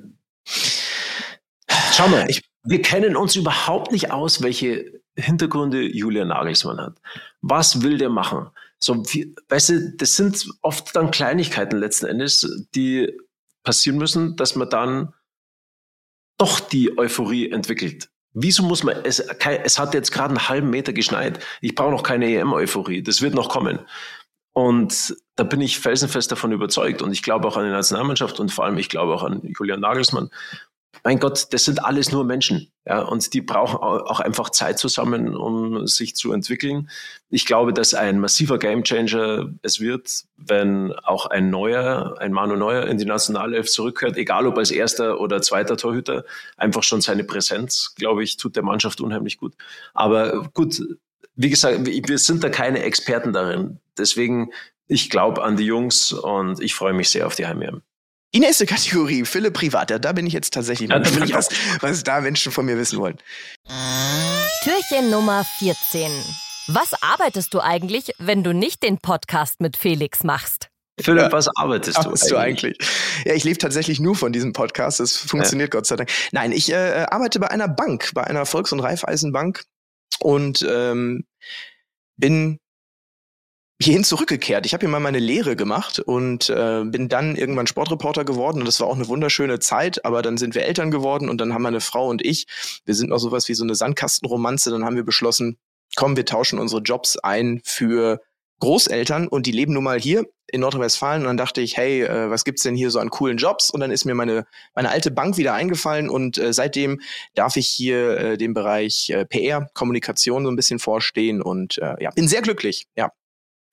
Schau mal, ich, wir kennen uns überhaupt nicht aus, welche Hintergründe Julian Nagelsmann hat. Was will der machen? So, wie, weißt du, das sind oft dann Kleinigkeiten letzten Endes, die passieren müssen, dass man dann doch die Euphorie entwickelt. Wieso muss man, es, es hat jetzt gerade einen halben Meter geschneit. Ich brauche noch keine EM-Euphorie. Das wird noch kommen. Und da bin ich felsenfest davon überzeugt. Und ich glaube auch an die Nationalmannschaft und vor allem ich glaube auch an Julian Nagelsmann. Mein Gott, das sind alles nur Menschen. Ja, und die brauchen auch einfach Zeit zusammen, um sich zu entwickeln. Ich glaube, dass ein massiver Gamechanger es wird, wenn auch ein neuer, ein Manu Neuer in die Nationalelf zurückkehrt, egal ob als erster oder zweiter Torhüter. Einfach schon seine Präsenz, glaube ich, tut der Mannschaft unheimlich gut. Aber gut, wie gesagt, wir sind da keine Experten darin. Deswegen, ich glaube an die Jungs und ich freue mich sehr auf die heim Die nächste Kategorie, Philipp Privat. Ja, da bin ich jetzt tatsächlich ja, bin ich was, was da Menschen von mir wissen wollen. Türchen Nummer 14. Was arbeitest du eigentlich, wenn du nicht den Podcast mit Felix machst? Philipp, was arbeitest du, eigentlich? du eigentlich? Ja, ich lebe tatsächlich nur von diesem Podcast. Das funktioniert ja. Gott sei Dank. Nein, ich äh, arbeite bei einer Bank, bei einer Volks- und Raiffeisenbank und ähm, bin hierhin zurückgekehrt. Ich habe hier mal meine Lehre gemacht und äh, bin dann irgendwann Sportreporter geworden und das war auch eine wunderschöne Zeit, aber dann sind wir Eltern geworden und dann haben meine Frau und ich, wir sind noch sowas wie so eine Sandkastenromanze, dann haben wir beschlossen, komm, wir tauschen unsere Jobs ein für Großeltern und die leben nun mal hier in Nordrhein-Westfalen und dann dachte ich, hey, äh, was gibt's denn hier so an coolen Jobs? Und dann ist mir meine meine alte Bank wieder eingefallen und äh, seitdem darf ich hier äh, den Bereich äh, PR, Kommunikation so ein bisschen vorstehen und äh, ja, bin sehr glücklich. Ja.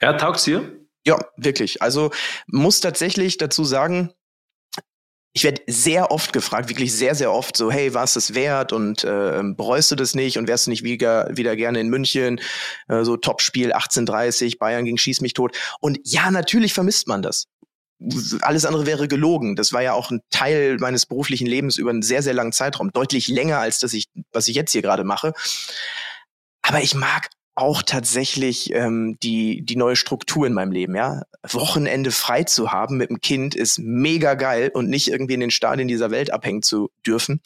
Ja, taugt's dir? Ja, wirklich. Also muss tatsächlich dazu sagen, ich werde sehr oft gefragt, wirklich sehr, sehr oft so, hey, war es das wert und äh, bereust du das nicht und wärst du nicht wieder, wieder gerne in München, äh, so Topspiel 1830, Bayern ging Schieß mich tot. Und ja, natürlich vermisst man das. Alles andere wäre gelogen. Das war ja auch ein Teil meines beruflichen Lebens über einen sehr, sehr langen Zeitraum, deutlich länger als das ich, was ich jetzt hier gerade mache. Aber ich mag auch tatsächlich ähm, die, die neue Struktur in meinem Leben, ja. Wochenende frei zu haben mit dem Kind ist mega geil und nicht irgendwie in den Stadien dieser Welt abhängen zu dürfen.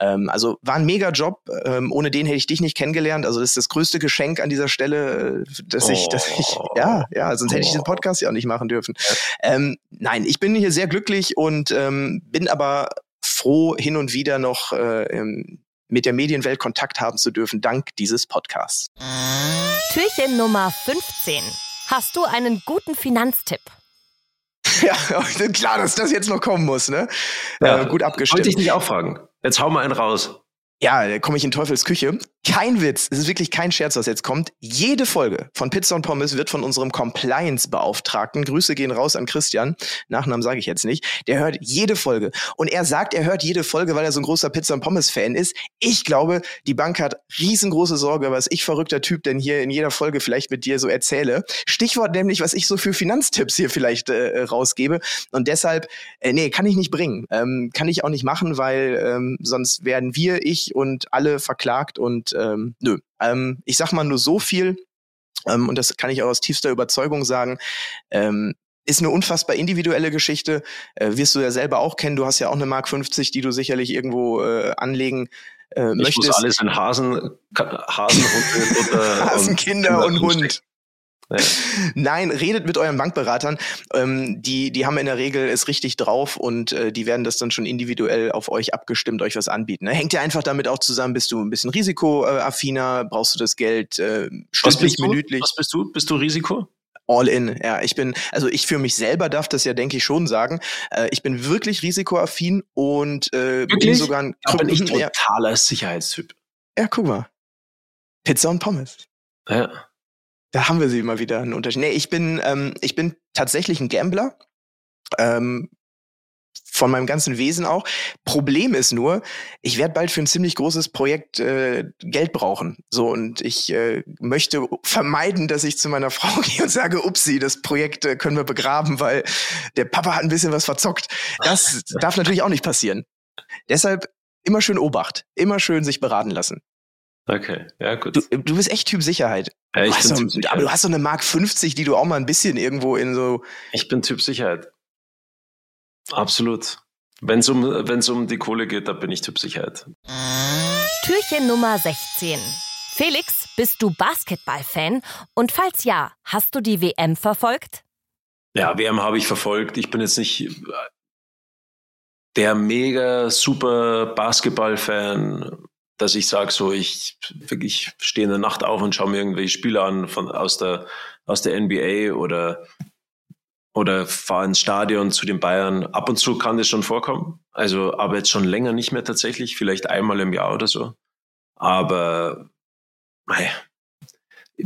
Ähm, also war ein mega Job. Ähm, ohne den hätte ich dich nicht kennengelernt. Also das ist das größte Geschenk an dieser Stelle, äh, dass oh. ich, dass ich, ja, ja, sonst hätte ich diesen Podcast ja auch nicht machen dürfen. Ähm, nein, ich bin hier sehr glücklich und ähm, bin aber froh, hin und wieder noch äh, mit der Medienwelt Kontakt haben zu dürfen, dank dieses Podcasts. Türchen Nummer 15. Hast du einen guten Finanztipp? *laughs* Ja, klar, dass das jetzt noch kommen muss, ne? Ja, äh, gut abgestimmt. Wollte ich nicht auch fragen. Jetzt hau mal einen raus. Ja, komme ich in Teufels Küche. Kein Witz, es ist wirklich kein Scherz, was jetzt kommt. Jede Folge von Pizza und Pommes wird von unserem Compliance-Beauftragten, Grüße gehen raus an Christian, Nachnamen sage ich jetzt nicht, der hört jede Folge. Und er sagt, er hört jede Folge, weil er so ein großer Pizza und Pommes-Fan ist. Ich glaube, die Bank hat riesengroße Sorge, was ich verrückter Typ denn hier in jeder Folge vielleicht mit dir so erzähle. Stichwort nämlich, was ich so für Finanztipps hier vielleicht äh, rausgebe. Und deshalb, äh, nee, kann ich nicht bringen. Ähm, kann ich auch nicht machen, weil ähm, sonst werden wir, ich und alle verklagt und ähm, nö. Ähm, ich sag mal nur so viel, ähm, und das kann ich auch aus tiefster Überzeugung sagen, ähm, ist eine unfassbar individuelle Geschichte. Äh, wirst du ja selber auch kennen. Du hast ja auch eine Mark 50, die du sicherlich irgendwo äh, anlegen äh, ich möchtest. Muss alles in Hasen, Hasen, Hund, oder, *laughs* Hasenkinder und, und Hund. *laughs* Nein, redet mit euren Bankberatern. Ähm, die, die haben in der Regel es richtig drauf und äh, die werden das dann schon individuell auf euch abgestimmt, euch was anbieten. Ne? Hängt ja einfach damit auch zusammen, bist du ein bisschen risikoaffiner, brauchst du das Geld äh, stündlich, minütlich? Was bist du? Bist du Risiko? All in, ja. Ich bin, also ich für mich selber darf das ja, denke ich, schon sagen. Äh, ich bin wirklich risikoaffin und äh, bin sogar ein da bin ich totaler Sicherheitstyp. Ja, guck mal. Pizza und Pommes. Ja. Da haben wir sie mal wieder einen Unterschied. Nee, ich bin, ähm, ich bin tatsächlich ein Gambler. Ähm, von meinem ganzen Wesen auch. Problem ist nur, ich werde bald für ein ziemlich großes Projekt äh, Geld brauchen. So und ich äh, möchte vermeiden, dass ich zu meiner *laughs* Frau gehe und sage, upsi, das Projekt äh, können wir begraben, weil der Papa hat ein bisschen was verzockt. Das *laughs* darf natürlich auch nicht passieren. Deshalb immer schön Obacht, immer schön sich beraten lassen. Okay, ja, gut. Du, du bist echt Typ Sicherheit. Ja, ich bin so, typ Sicherheit. Aber du hast so eine Mark 50, die du auch mal ein bisschen irgendwo in so. Ich bin Typ Sicherheit. Absolut. Wenn es um, wenn's um die Kohle geht, da bin ich Typ Sicherheit. Türchen Nummer 16. Felix, bist du Basketball-Fan? Und falls ja, hast du die WM verfolgt? Ja, WM habe ich verfolgt. Ich bin jetzt nicht der mega super Basketball-Fan dass ich sage, so ich wirklich stehe in der Nacht auf und schaue mir irgendwelche Spiele an von, aus, der, aus der NBA oder oder fahre ins Stadion zu den Bayern. Ab und zu kann das schon vorkommen. Also, aber jetzt schon länger nicht mehr tatsächlich, vielleicht einmal im Jahr oder so. Aber naja.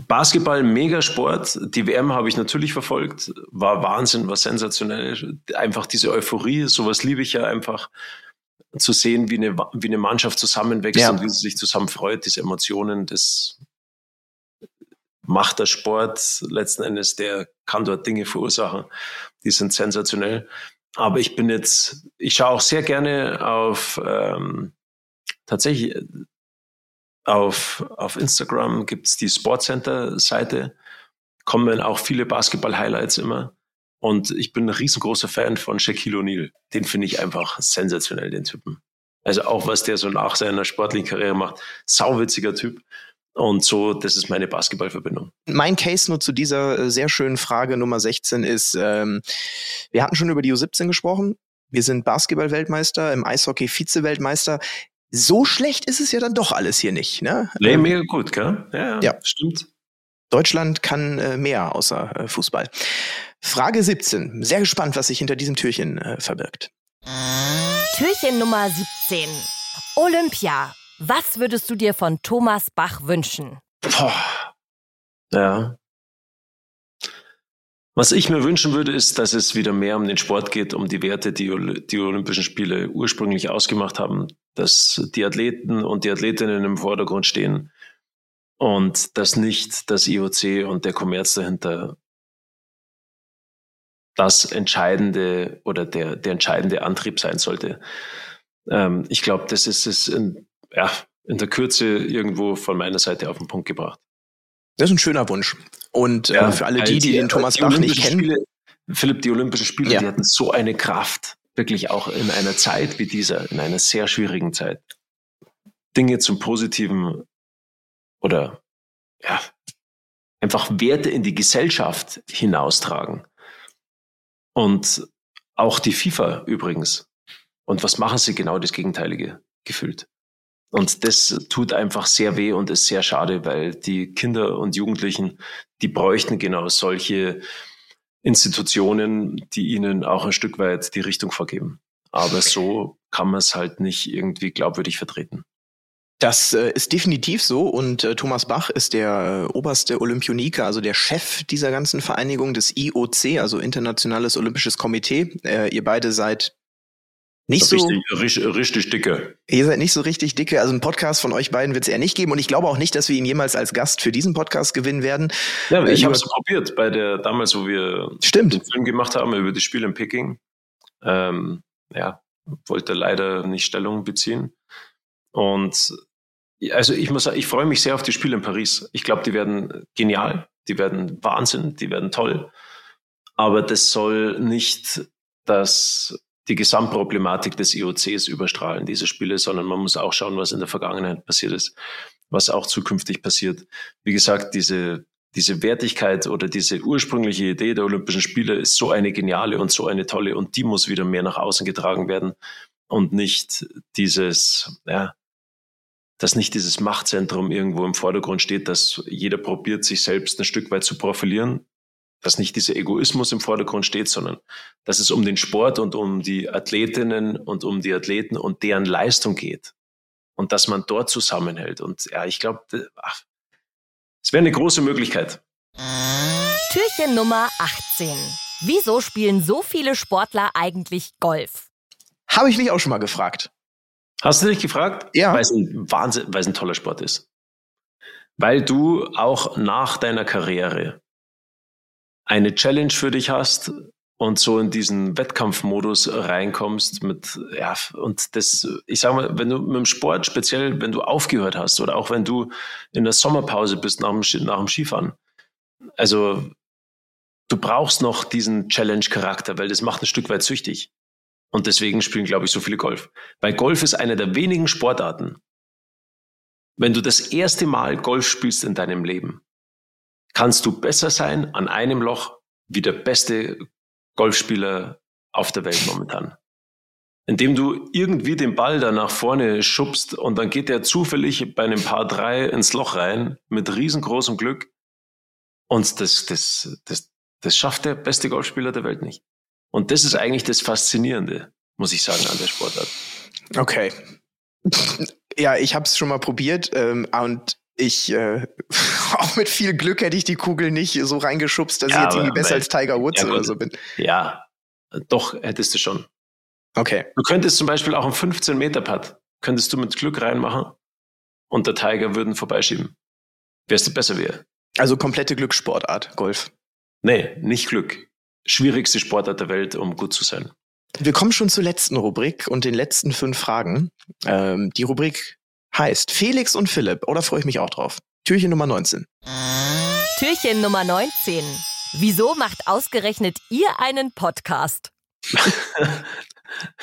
Basketball, Megasport. Die WM habe ich natürlich verfolgt. War Wahnsinn, war sensationell. Einfach diese Euphorie, sowas liebe ich ja einfach zu sehen, wie eine, wie eine Mannschaft zusammenwächst ja. und wie sie sich zusammen freut, diese Emotionen, das macht der Sport letzten Endes, der kann dort Dinge verursachen, die sind sensationell. Aber ich bin jetzt, ich schaue auch sehr gerne auf ähm, tatsächlich auf, auf Instagram gibt's die Sportcenter-Seite, kommen auch viele Basketball-Highlights immer. Und ich bin ein riesengroßer Fan von Shaquille O'Neal. Den finde ich einfach sensationell, den Typen. Also auch was der so nach seiner sportlichen Karriere macht. Sauwitziger Typ. Und so, das ist meine Basketballverbindung. Mein Case nur zu dieser äh, sehr schönen Frage Nummer 16 ist, ähm, wir hatten schon über die U17 gesprochen. Wir sind Basketball-Weltmeister, im Eishockey Vize-Weltmeister. So schlecht ist es ja dann doch alles hier nicht. Ne? Nee, ähm, mega gut, gell? Ja, ja. stimmt. Deutschland kann äh, mehr außer äh, Fußball. Frage 17. Sehr gespannt, was sich hinter diesem Türchen äh, verbirgt. Türchen Nummer 17. Olympia. Was würdest du dir von Thomas Bach wünschen? Boah. Ja. Was ich mir wünschen würde, ist, dass es wieder mehr um den Sport geht, um die Werte, die die Olympischen Spiele ursprünglich ausgemacht haben, dass die Athleten und die Athletinnen im Vordergrund stehen und dass nicht das IOC und der Kommerz dahinter das entscheidende oder der, der entscheidende Antrieb sein sollte. Ähm, ich glaube, das ist es in, ja, in der Kürze irgendwo von meiner Seite auf den Punkt gebracht. Das ist ein schöner Wunsch. Und äh, ja, äh, für alle die, die den Thomas Bach nicht kennen. Spiele, Philipp, die Olympischen Spiele, ja. die hatten so eine Kraft, wirklich auch in einer Zeit wie dieser, in einer sehr schwierigen Zeit, Dinge zum Positiven oder ja, einfach Werte in die Gesellschaft hinaustragen. Und auch die FIFA übrigens. Und was machen sie genau das Gegenteilige gefühlt? Und das tut einfach sehr weh und ist sehr schade, weil die Kinder und Jugendlichen, die bräuchten genau solche Institutionen, die ihnen auch ein Stück weit die Richtung vorgeben. Aber so kann man es halt nicht irgendwie glaubwürdig vertreten. Das äh, ist definitiv so und äh, Thomas Bach ist der äh, oberste Olympioniker, also der Chef dieser ganzen Vereinigung des IOC, also Internationales Olympisches Komitee. Ihr beide seid nicht so richtig, richtig, dicke. Ihr seid nicht so richtig dicke. Also einen Podcast von euch beiden wird es eher nicht geben und ich glaube auch nicht, dass wir ihn jemals als Gast für diesen Podcast gewinnen werden. Ja, ich habe es probiert bei der damals, wo wir Stimmt. den Film gemacht haben über die Spiele in Peking. Ähm, ja, wollte leider nicht Stellung beziehen und also ich muss sagen, ich freue mich sehr auf die Spiele in Paris. Ich glaube, die werden genial, die werden Wahnsinn, die werden toll. Aber das soll nicht das, die Gesamtproblematik des IOCs überstrahlen, diese Spiele, sondern man muss auch schauen, was in der Vergangenheit passiert ist, was auch zukünftig passiert. Wie gesagt, diese, diese Wertigkeit oder diese ursprüngliche Idee der Olympischen Spiele ist so eine geniale und so eine tolle und die muss wieder mehr nach außen getragen werden und nicht dieses, ja, dass nicht dieses Machtzentrum irgendwo im Vordergrund steht, dass jeder probiert, sich selbst ein Stück weit zu profilieren, dass nicht dieser Egoismus im Vordergrund steht, sondern dass es um den Sport und um die Athletinnen und um die Athleten und deren Leistung geht. Und dass man dort zusammenhält. Und ja, ich glaube, es wäre eine große Möglichkeit. Türchen Nummer 18. Wieso spielen so viele Sportler eigentlich Golf? Habe ich mich auch schon mal gefragt. Hast du dich gefragt? Ja. Weil es ein Wahnsinn, weil es ein toller Sport ist. Weil du auch nach deiner Karriere eine Challenge für dich hast und so in diesen Wettkampfmodus reinkommst mit, ja, und das, ich sag mal, wenn du mit dem Sport, speziell wenn du aufgehört hast oder auch wenn du in der Sommerpause bist nach dem, nach dem Skifahren, also du brauchst noch diesen Challenge-Charakter, weil das macht ein Stück weit süchtig. Und deswegen spielen, glaube ich, so viele Golf. Weil Golf ist eine der wenigen Sportarten. Wenn du das erste Mal Golf spielst in deinem Leben, kannst du besser sein an einem Loch wie der beste Golfspieler auf der Welt momentan. Indem du irgendwie den Ball da nach vorne schubst und dann geht der zufällig bei einem Paar drei ins Loch rein mit riesengroßem Glück Und das, das, das, das schafft der beste Golfspieler der Welt nicht. Und das ist eigentlich das Faszinierende, muss ich sagen, an der Sportart. Okay. Ja, ich habe es schon mal probiert ähm, und ich äh, *laughs* auch mit viel Glück hätte ich die Kugel nicht so reingeschubst, dass ja, ich jetzt irgendwie besser als Tiger Woods ja, oder so bin. Ja, doch hättest du schon. Okay. Du könntest zum Beispiel auch einen 15 Meter Putt könntest du mit Glück reinmachen und der Tiger würden vorbeischieben. Wärst du besser wäre. Also komplette Glückssportart, Golf. Nee, nicht Glück. Schwierigste Sportart der Welt, um gut zu sein. Wir kommen schon zur letzten Rubrik und den letzten fünf Fragen. Ähm, die Rubrik heißt Felix und Philipp. Oder freue ich mich auch drauf? Türchen Nummer 19. Türchen Nummer 19. Wieso macht ausgerechnet ihr einen Podcast? *laughs*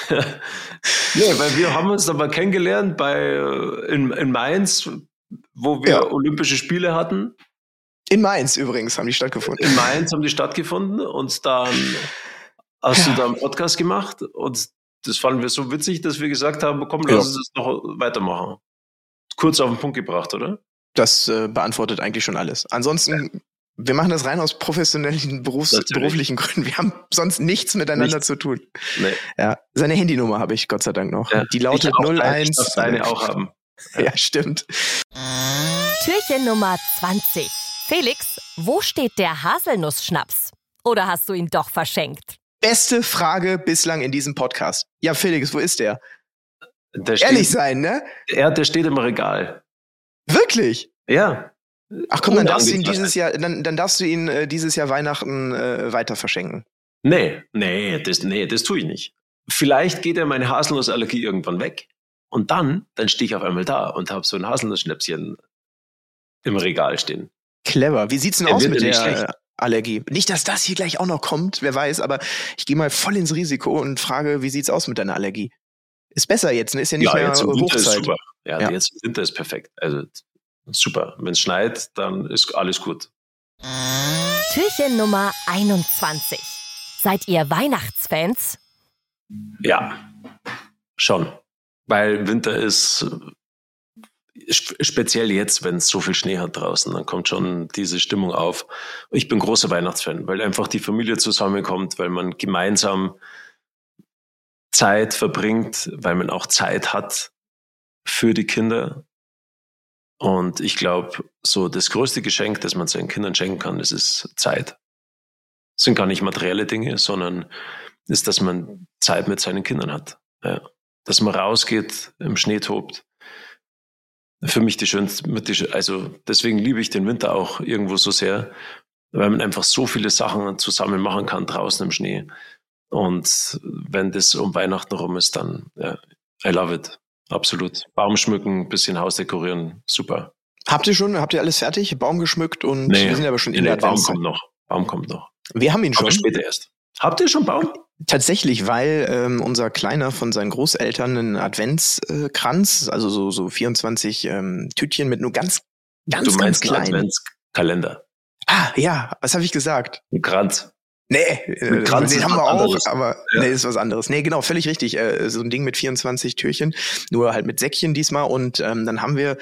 ja, weil wir haben uns aber kennengelernt bei äh, in, in Mainz, wo wir ja. Olympische Spiele hatten. In Mainz übrigens haben die stattgefunden. In Mainz haben die stattgefunden und dann hast ja. du da einen Podcast gemacht und das fanden wir so witzig, dass wir gesagt haben, komm, lass uns das noch weitermachen. Kurz auf den Punkt gebracht, oder? Das äh, beantwortet eigentlich schon alles. Ansonsten, wir machen das rein aus professionellen Berufs Natürlich. beruflichen Gründen. Wir haben sonst nichts miteinander nichts. zu tun. Nee. Ja, seine Handynummer habe ich Gott sei Dank noch. Ja, die lautet 01. Ich deine auch haben. Ja. *laughs* ja, stimmt. Türchen Nummer 20. Felix, wo steht der Haselnussschnaps? Oder hast du ihn doch verschenkt? Beste Frage bislang in diesem Podcast. Ja, Felix, wo ist der? der steht, Ehrlich sein, ne? Ja, der steht im Regal. Wirklich? Ja. Ach komm, dann darfst du ihn dieses Jahr, dann, dann darfst du ihn äh, dieses Jahr Weihnachten äh, weiter verschenken. Nee, nee, das, nee, das tue ich nicht. Vielleicht geht ja meine Haselnussallergie irgendwann weg. Und dann, dann stehe ich auf einmal da und habe so ein Haselnussschnäpschen im Regal stehen. Clever. Wie sieht's denn er aus mit der schlecht. Allergie? Nicht, dass das hier gleich auch noch kommt, wer weiß, aber ich gehe mal voll ins Risiko und frage, wie sieht's aus mit deiner Allergie? Ist besser jetzt, ne? Ist ja nicht ja, mehr jetzt im Winter Hochzeit. Ist super. Ja, ja, jetzt im Winter ist perfekt. Also super. Wenn es schneit, dann ist alles gut. Türchen Nummer 21. Seid ihr Weihnachtsfans? Ja, schon. Weil Winter ist speziell jetzt, wenn es so viel Schnee hat draußen, dann kommt schon diese Stimmung auf. Ich bin großer Weihnachtsfan, weil einfach die Familie zusammenkommt, weil man gemeinsam Zeit verbringt, weil man auch Zeit hat für die Kinder. Und ich glaube, so das größte Geschenk, das man seinen Kindern schenken kann, das ist Zeit. Das sind gar nicht materielle Dinge, sondern ist, dass man Zeit mit seinen Kindern hat. Ja. Dass man rausgeht, im Schnee tobt. Für mich die schönste, also deswegen liebe ich den Winter auch irgendwo so sehr, weil man einfach so viele Sachen zusammen machen kann draußen im Schnee. Und wenn das um Weihnachten rum ist, dann, ja, I love it. Absolut. Baum schmücken, bisschen Haus dekorieren, super. Habt ihr schon, habt ihr alles fertig? Baum geschmückt und nee, wir sind aber schon in nee, der Baum kommt noch. Baum kommt noch. Wir haben ihn schon. Aber später erst. Habt ihr schon Baum? Tatsächlich, weil ähm, unser Kleiner von seinen Großeltern einen Adventskranz, äh, also so, so 24 ähm, Tütchen mit nur ganz, ganz, du meinst ganz kleinen. Adventskalender. Ah, ja, was habe ich gesagt? Ein Kranz. Nee, äh, den haben wir auch, anderes. aber ja. nee, ist was anderes. Nee, genau, völlig richtig. Äh, so ein Ding mit 24 Türchen, nur halt mit Säckchen diesmal. Und ähm, dann haben wir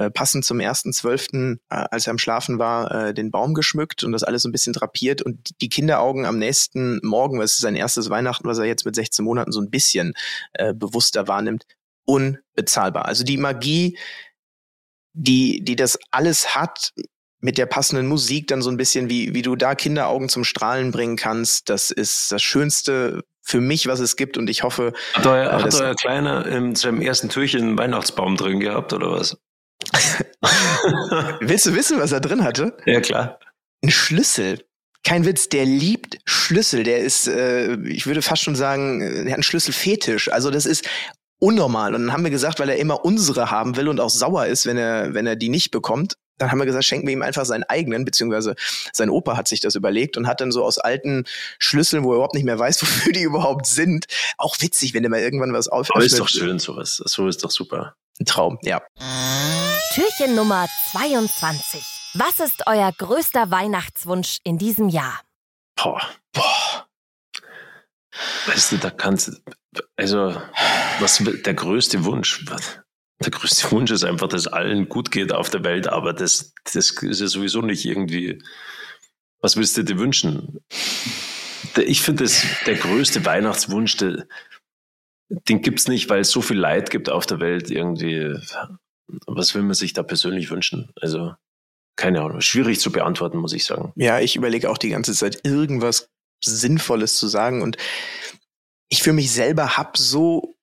äh, passend zum 1.12., äh, als er am Schlafen war, äh, den Baum geschmückt und das alles so ein bisschen drapiert. Und die Kinderaugen am nächsten Morgen, weil es ist sein erstes Weihnachten, was er jetzt mit 16 Monaten so ein bisschen äh, bewusster wahrnimmt, unbezahlbar. Also die Magie, die, die das alles hat, mit der passenden Musik dann so ein bisschen, wie, wie du da Kinderaugen zum Strahlen bringen kannst. Das ist das Schönste für mich, was es gibt. Und ich hoffe. Hat euer, äh, hat euer Kleiner in seinem ersten Türchen einen Weihnachtsbaum drin gehabt oder was? *laughs* Willst du wissen, was er drin hatte? Ja, klar. Ein Schlüssel. Kein Witz, der liebt Schlüssel. Der ist, äh, ich würde fast schon sagen, der hat einen Schlüsselfetisch. Also das ist unnormal. Und dann haben wir gesagt, weil er immer unsere haben will und auch sauer ist, wenn er, wenn er die nicht bekommt, dann haben wir gesagt, schenken wir ihm einfach seinen eigenen, beziehungsweise sein Opa hat sich das überlegt und hat dann so aus alten Schlüsseln, wo er überhaupt nicht mehr weiß, *laughs* wofür die überhaupt sind, auch witzig, wenn er mal irgendwann was aufhört. Aber ist doch schön sowas. So ist doch super. Ein Traum, ja. Türchen Nummer 22. Was ist euer größter Weihnachtswunsch in diesem Jahr? Boah. Boah. Weißt du, da kannst du, also, was der größte Wunsch? Was? Der größte Wunsch ist einfach, dass allen gut geht auf der Welt, aber das, das ist ja sowieso nicht irgendwie Was willst du dir wünschen? Ich finde, der größte Weihnachtswunsch, der, den gibt es nicht, weil es so viel Leid gibt auf der Welt irgendwie. Was will man sich da persönlich wünschen? Also, keine Ahnung, schwierig zu beantworten, muss ich sagen. Ja, ich überlege auch die ganze Zeit, irgendwas Sinnvolles zu sagen. Und ich für mich selber habe so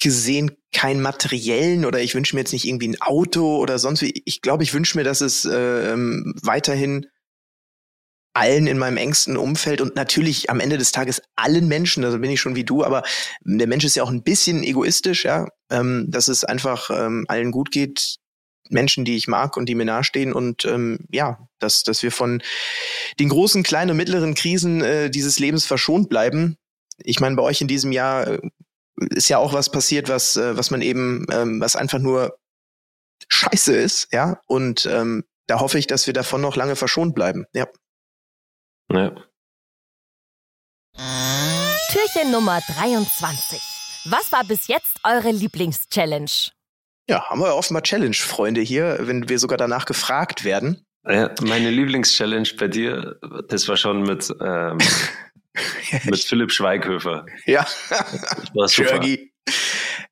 gesehen keinen materiellen oder ich wünsche mir jetzt nicht irgendwie ein Auto oder sonst wie. Ich glaube, ich wünsche mir, dass es äh, weiterhin allen in meinem engsten Umfeld und natürlich am Ende des Tages allen Menschen, also bin ich schon wie du, aber der Mensch ist ja auch ein bisschen egoistisch, ja, ähm, dass es einfach ähm, allen gut geht, Menschen, die ich mag und die mir nahestehen und ähm, ja, dass, dass wir von den großen, kleinen und mittleren Krisen äh, dieses Lebens verschont bleiben. Ich meine, bei euch in diesem Jahr äh, ist ja auch was passiert, was, äh, was man eben, ähm, was einfach nur scheiße ist, ja, und ähm, da hoffe ich, dass wir davon noch lange verschont bleiben, ja. Ja. Türchen Nummer 23. Was war bis jetzt eure Lieblingschallenge? Ja, haben wir ja offenbar Challenge-Freunde hier, wenn wir sogar danach gefragt werden. Ja, meine Lieblingschallenge bei dir, das war schon mit, ähm, *laughs* *laughs* mit Philipp Schweighöfer. Ja, Jörgi.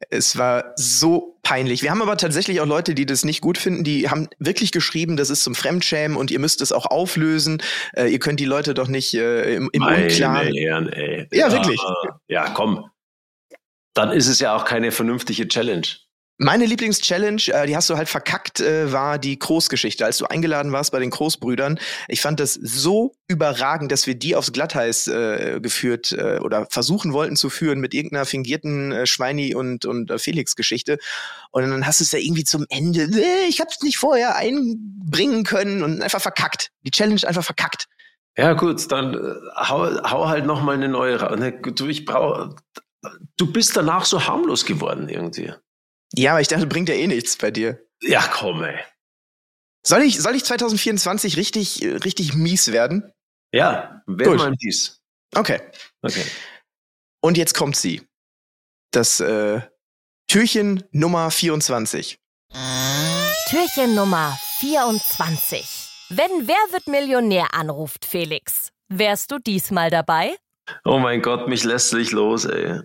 Es war so peinlich. Wir haben aber tatsächlich auch Leute, die das nicht gut finden, die haben wirklich geschrieben, das ist zum Fremdschämen und ihr müsst es auch auflösen. Äh, ihr könnt die Leute doch nicht äh, im, im Meine Unklaren. Ehren, ey. Ja, wirklich. Ja, komm. Dann ist es ja auch keine vernünftige Challenge. Meine Lieblingschallenge, äh, die hast du halt verkackt, äh, war die Großgeschichte, als du eingeladen warst bei den Großbrüdern. Ich fand das so überragend, dass wir die aufs Glatteis äh, geführt äh, oder versuchen wollten zu führen mit irgendeiner fingierten äh, Schweini und und äh, Felix Geschichte. Und dann hast du es ja irgendwie zum Ende, äh, ich hab's nicht vorher einbringen können und einfach verkackt. Die Challenge einfach verkackt. Ja, gut, dann äh, hau, hau halt noch mal eine neue raus. Ne, Du, ich brauch, du bist danach so harmlos geworden irgendwie. Ja, aber ich dachte, bringt ja eh nichts bei dir. Ja, komm, ey. Soll ich, soll ich 2024 richtig, richtig mies werden? Ja, wer Gut. mal dies. Okay. Okay. Und jetzt kommt sie. Das äh, Türchen Nummer 24. Türchen Nummer 24. Wenn Wer wird Millionär anruft, Felix, wärst du diesmal dabei? Oh mein Gott, mich lässt sich los, ey.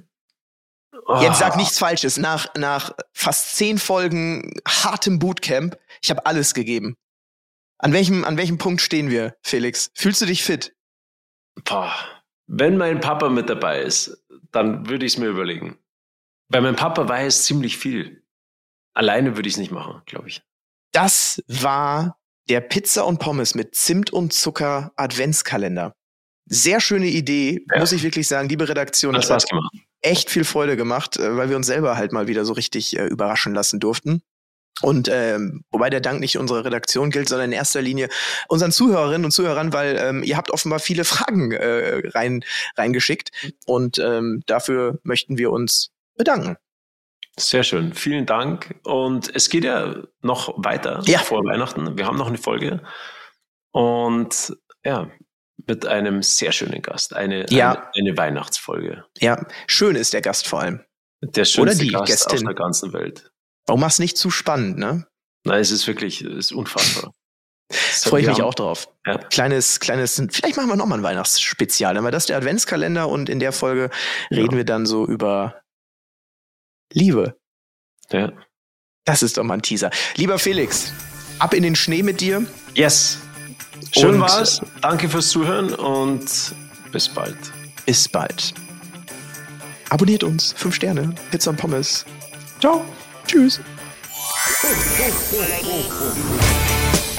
Oh. Jetzt sag nichts Falsches. Nach, nach fast zehn Folgen hartem Bootcamp, ich habe alles gegeben. An welchem, an welchem Punkt stehen wir, Felix? Fühlst du dich fit? Boah. Wenn mein Papa mit dabei ist, dann würde ich es mir überlegen. Weil mein Papa weiß ziemlich viel. Alleine würde ich es nicht machen, glaube ich. Das war der Pizza und Pommes mit Zimt und Zucker Adventskalender. Sehr schöne Idee, Ja. muss ich wirklich sagen. Liebe Redaktion, Hat das Spaß gemacht. Echt viel Freude gemacht, äh, weil wir uns selber halt mal wieder so richtig äh, überraschen lassen durften. Und ähm, wobei der Dank nicht unserer Redaktion gilt, sondern in erster Linie unseren Zuhörerinnen und Zuhörern, weil ähm, ihr habt offenbar viele Fragen äh, rein reingeschickt und ähm, dafür möchten wir uns bedanken. Sehr schön. Vielen Dank. Und es geht ja noch weiter Ja. vor Weihnachten. Wir haben noch eine Folge. Und ja, mit einem sehr schönen Gast. Eine, Ja. eine, eine Weihnachtsfolge. Ja, schön ist der Gast vor allem. Der schönste die Gast Gästin. auf der ganzen Welt. Warum mach's nicht zu spannend, ne? Nein, es ist wirklich, es ist unfassbar. *laughs* Freue ich mich haben- auch drauf. Ja. Kleines, kleines, vielleicht machen wir nochmal ein Weihnachtsspezial. Dann war das der Adventskalender und in der Folge reden Ja. wir dann so über Liebe. Ja. Das ist doch mal ein Teaser. Lieber Felix, ab in den Schnee mit dir. Yes. Schön Und- war's. Danke fürs Zuhören und bis bald. Bis bald. Abonniert uns. Fünf Sterne. Pizza und Pommes. Ciao. Tschüss.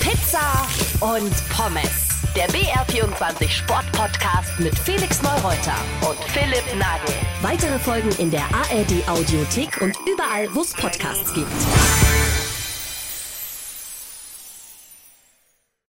Pizza und Pommes. Der BR24 Sport Podcast mit Felix Neureuter und Philipp Nagel. Weitere Folgen in der ARD Audiothek und überall, wo es Podcasts gibt.